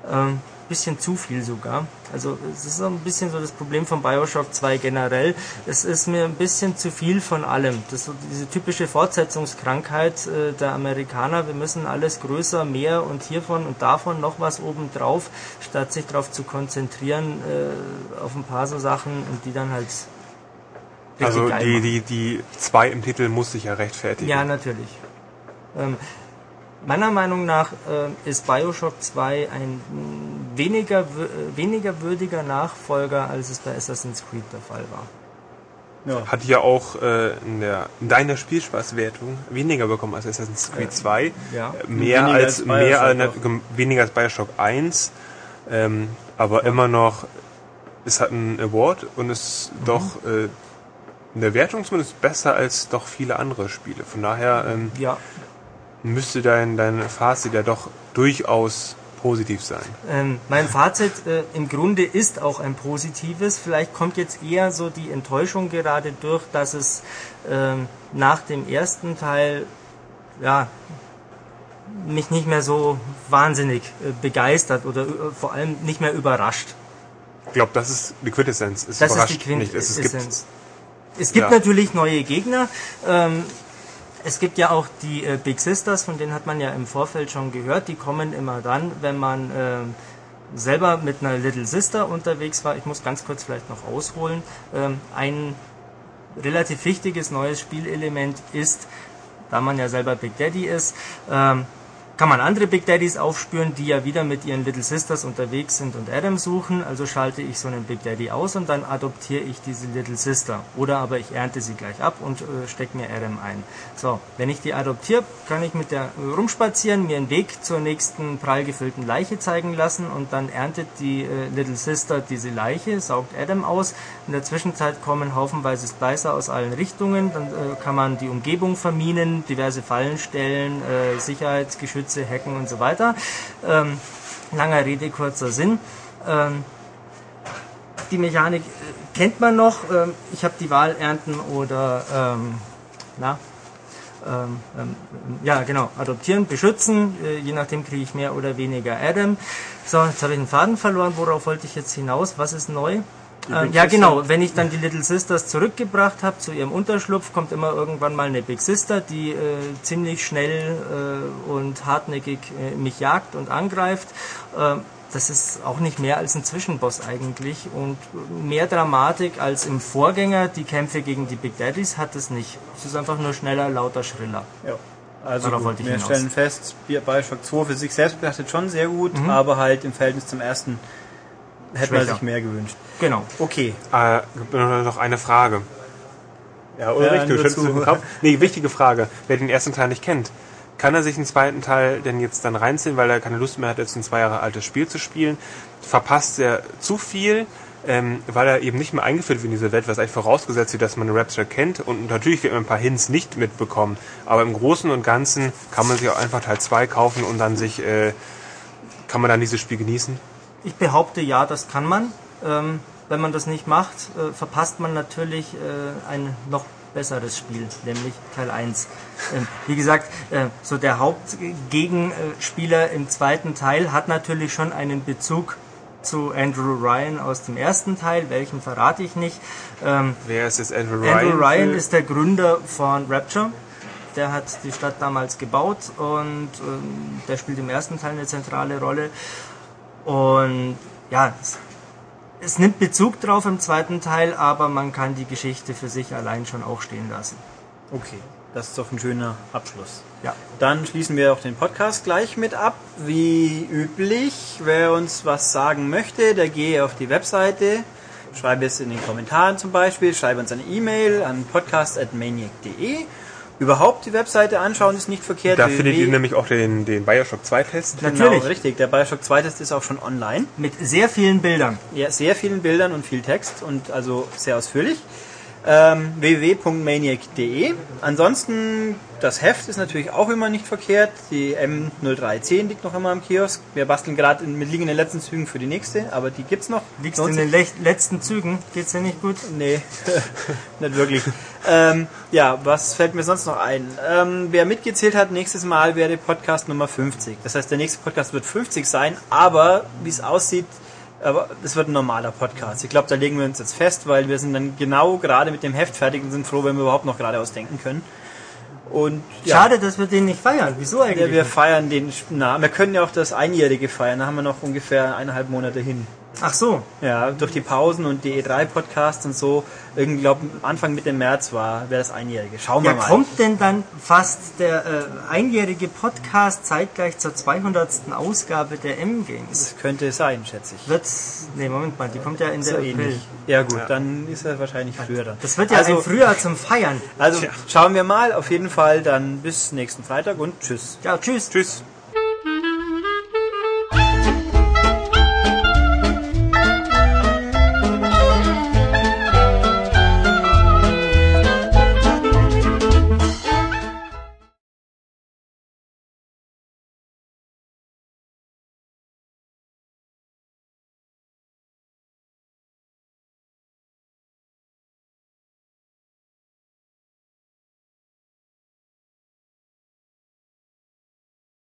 Ähm, bisschen zu viel sogar. Also es ist so ein bisschen so das Problem von Bioshock 2 generell. Es ist mir ein bisschen zu viel von allem. Das ist so diese typische Fortsetzungskrankheit äh, der Amerikaner. Wir müssen alles größer, mehr und hiervon und davon noch was obendrauf, statt sich darauf zu konzentrieren äh, auf ein paar so Sachen und die dann halt Also die, die, die zwei im Titel muss sich ja rechtfertigen. Ja, natürlich. Ähm, meiner Meinung nach äh, ist Bioshock 2 ein weniger, äh, weniger würdiger Nachfolger, als es bei Assassin's Creed der Fall war. Ja. Hat ja auch äh, in, der, in deiner Spielspaßwertung weniger bekommen als Assassin's Creed 2. ja. Äh, Mehr Weniger als, als mehr als, weniger als Bioshock 1. Ähm, aber immer noch, es hat einen Award und ist Mhm. doch äh, in der Wertung zumindest besser als doch viele andere Spiele. Von daher ähm, Ja, müsste dein, dein Fazit ja doch durchaus positiv sein. ähm, mein Fazit äh, im Grunde ist auch ein positives. Vielleicht kommt jetzt eher so die Enttäuschung gerade durch, dass es ähm, nach dem ersten Teil ja mich nicht mehr so wahnsinnig äh, begeistert oder äh, vor allem nicht mehr überrascht. Ich glaube, das ist die Quintessenz. Es Das ist die nicht. Es, es gibt Quintessenz. Es gibt Ja. natürlich neue Gegner. Ähm, es gibt ja auch die äh, Big Sisters, von denen hat man ja im Vorfeld schon gehört. Die kommen immer dann, wenn man ähm, selber mit einer Little Sister unterwegs war. Ich muss ganz kurz vielleicht noch ausholen. Ähm, ein relativ wichtiges neues Spielelement ist, da man ja selber Big Daddy ist, ähm, kann man andere Big Daddies aufspüren, die ja wieder mit ihren Little Sisters unterwegs sind und Adam suchen. Also schalte ich so einen Big Daddy aus und dann adoptiere ich diese Little Sister. Oder aber ich ernte sie gleich ab und äh, stecke mir Adam ein. So, wenn ich die adoptiere, kann ich mit der äh, rumspazieren, mir einen Weg zur nächsten prall gefüllten Leiche zeigen lassen und dann erntet die äh, Little Sister diese Leiche, saugt Adam aus. In der Zwischenzeit kommen haufenweise Splicer aus allen Richtungen. Dann äh, kann man die Umgebung verminen, diverse Fallen stellen, äh, Sicherheitsgeschütze hacken und so weiter. Ähm, langer Rede, kurzer Sinn. Ähm, die Mechanik äh, kennt man noch. Ähm, ich habe die Wahl ernten oder ähm, na, ähm, ähm, ja genau, adoptieren, beschützen. Äh, je nachdem kriege ich mehr oder weniger Adam. So, jetzt habe ich den Faden verloren. Worauf wollte ich jetzt hinaus? Was ist neu? Äh, ja, Sister. genau. Wenn ich dann die Little Sisters zurückgebracht habe zu ihrem Unterschlupf, kommt immer irgendwann mal eine Big Sister, die äh, ziemlich schnell äh, und hartnäckig äh, mich jagt und angreift. Äh, das ist auch nicht mehr als ein Zwischenboss eigentlich und mehr Dramatik als im Vorgänger. Die Kämpfe gegen die Big Daddies hat es nicht. Es ist einfach nur schneller, lauter, schriller. Ja. Also gut, wollte ich wir hinaus. stellen fest, Bi- Bioshock 2 für sich selbst betrachtet schon sehr gut, Mhm. aber halt im Verhältnis zum ersten hätte man Schwächer. sich mehr gewünscht. Genau. Okay. Äh, noch eine Frage. Ja, Ja, Ulrich, du nur schüttelst den Kopf. Nee, wichtige Frage. Wer den ersten Teil nicht kennt, kann er sich den zweiten Teil denn jetzt dann reinziehen, weil er keine Lust mehr hat, jetzt ein zwei Jahre altes Spiel zu spielen? Verpasst er zu viel, ähm, weil er eben nicht mehr eingeführt wird in diese Welt, was eigentlich vorausgesetzt wird, dass man Rapture kennt und natürlich wird man ein paar Hints nicht mitbekommen. Aber im Großen und Ganzen kann man sich auch einfach Teil 2 kaufen und dann sich, äh, kann man dann dieses Spiel genießen? Ich behaupte ja, das kann man. Ähm, wenn man das nicht macht, äh, verpasst man natürlich äh, ein noch besseres Spiel, nämlich Teil 1. Ähm, wie gesagt, äh, so der Hauptgegenspieler im zweiten Teil hat natürlich schon einen Bezug zu Andrew Ryan aus dem ersten Teil, welchen verrate ich nicht. Ähm, Wer ist jetzt Andrew Ryan? Andrew Ryan für- ist der Gründer von Rapture. Der hat die Stadt damals gebaut und ähm, der spielt im ersten Teil eine zentrale Rolle. Und ja, es, es nimmt Bezug drauf im zweiten Teil, aber man kann die Geschichte für sich allein schon auch stehen lassen. Okay. Das ist doch ein schöner Abschluss. Ja. Dann schließen wir auch den Podcast gleich mit ab. Wie üblich, wer uns was sagen möchte, der gehe auf die Webseite, schreibe es in den Kommentaren zum Beispiel, schreibe uns eine E-Mail an podcast.maniac.de. Überhaupt die Webseite anschauen ist nicht verkehrt. Da findet ihr nämlich auch den, den Bioshock 2 Test. Genau, Natürlich. richtig. Der Bioshock 2 Test ist auch schon online. Mit sehr vielen Bildern. Ja, sehr vielen Bildern und viel Text und also sehr ausführlich. Ähm, www.maniac.de. Ansonsten, das Heft ist natürlich auch immer nicht verkehrt. Die M0310 liegt noch immer am Kiosk. Wir basteln gerade mit liegen in den letzten Zügen für die nächste, aber die gibt's noch. Liegst Lohnt in den lech- letzten Zügen. Geht's dir nicht gut? Nee, <laughs> nicht wirklich. ähm, ja, was fällt mir sonst noch ein? Ähm, wer mitgezählt hat, nächstes Mal wäre Podcast Nummer 50. Das heißt, der nächste Podcast wird 50 sein, aber wie es aussieht, aber es wird ein normaler Podcast. Ich glaube, da legen wir uns jetzt fest, weil wir sind dann genau gerade mit dem Heft fertig und sind froh, wenn wir überhaupt noch geradeaus denken können. Und ja, Schade, dass wir den nicht feiern. Wieso eigentlich? ja, wir feiern den, na, wir können ja auch das Einjährige feiern, da haben wir noch ungefähr eineinhalb Monate hin. Ach so. Ja, durch die Pausen und die E3-Podcasts und so, irgendwie glaube Anfang Mitte März war, wäre das Einjährige. Schauen wir Ja, mal. kommt denn dann fast der äh, einjährige Podcast zeitgleich zur 200. Ausgabe der M-Games? Das könnte sein, schätze ich. Wird, nee, Moment mal, die kommt ja in So der April. ähnlich. Ja gut, dann ist er wahrscheinlich früher dann. Das wird ja also, ein Frühjahr zum Feiern. also schauen wir mal. Auf jeden Fall dann bis nächsten Freitag und tschüss. Ja, tschüss. Tschüss.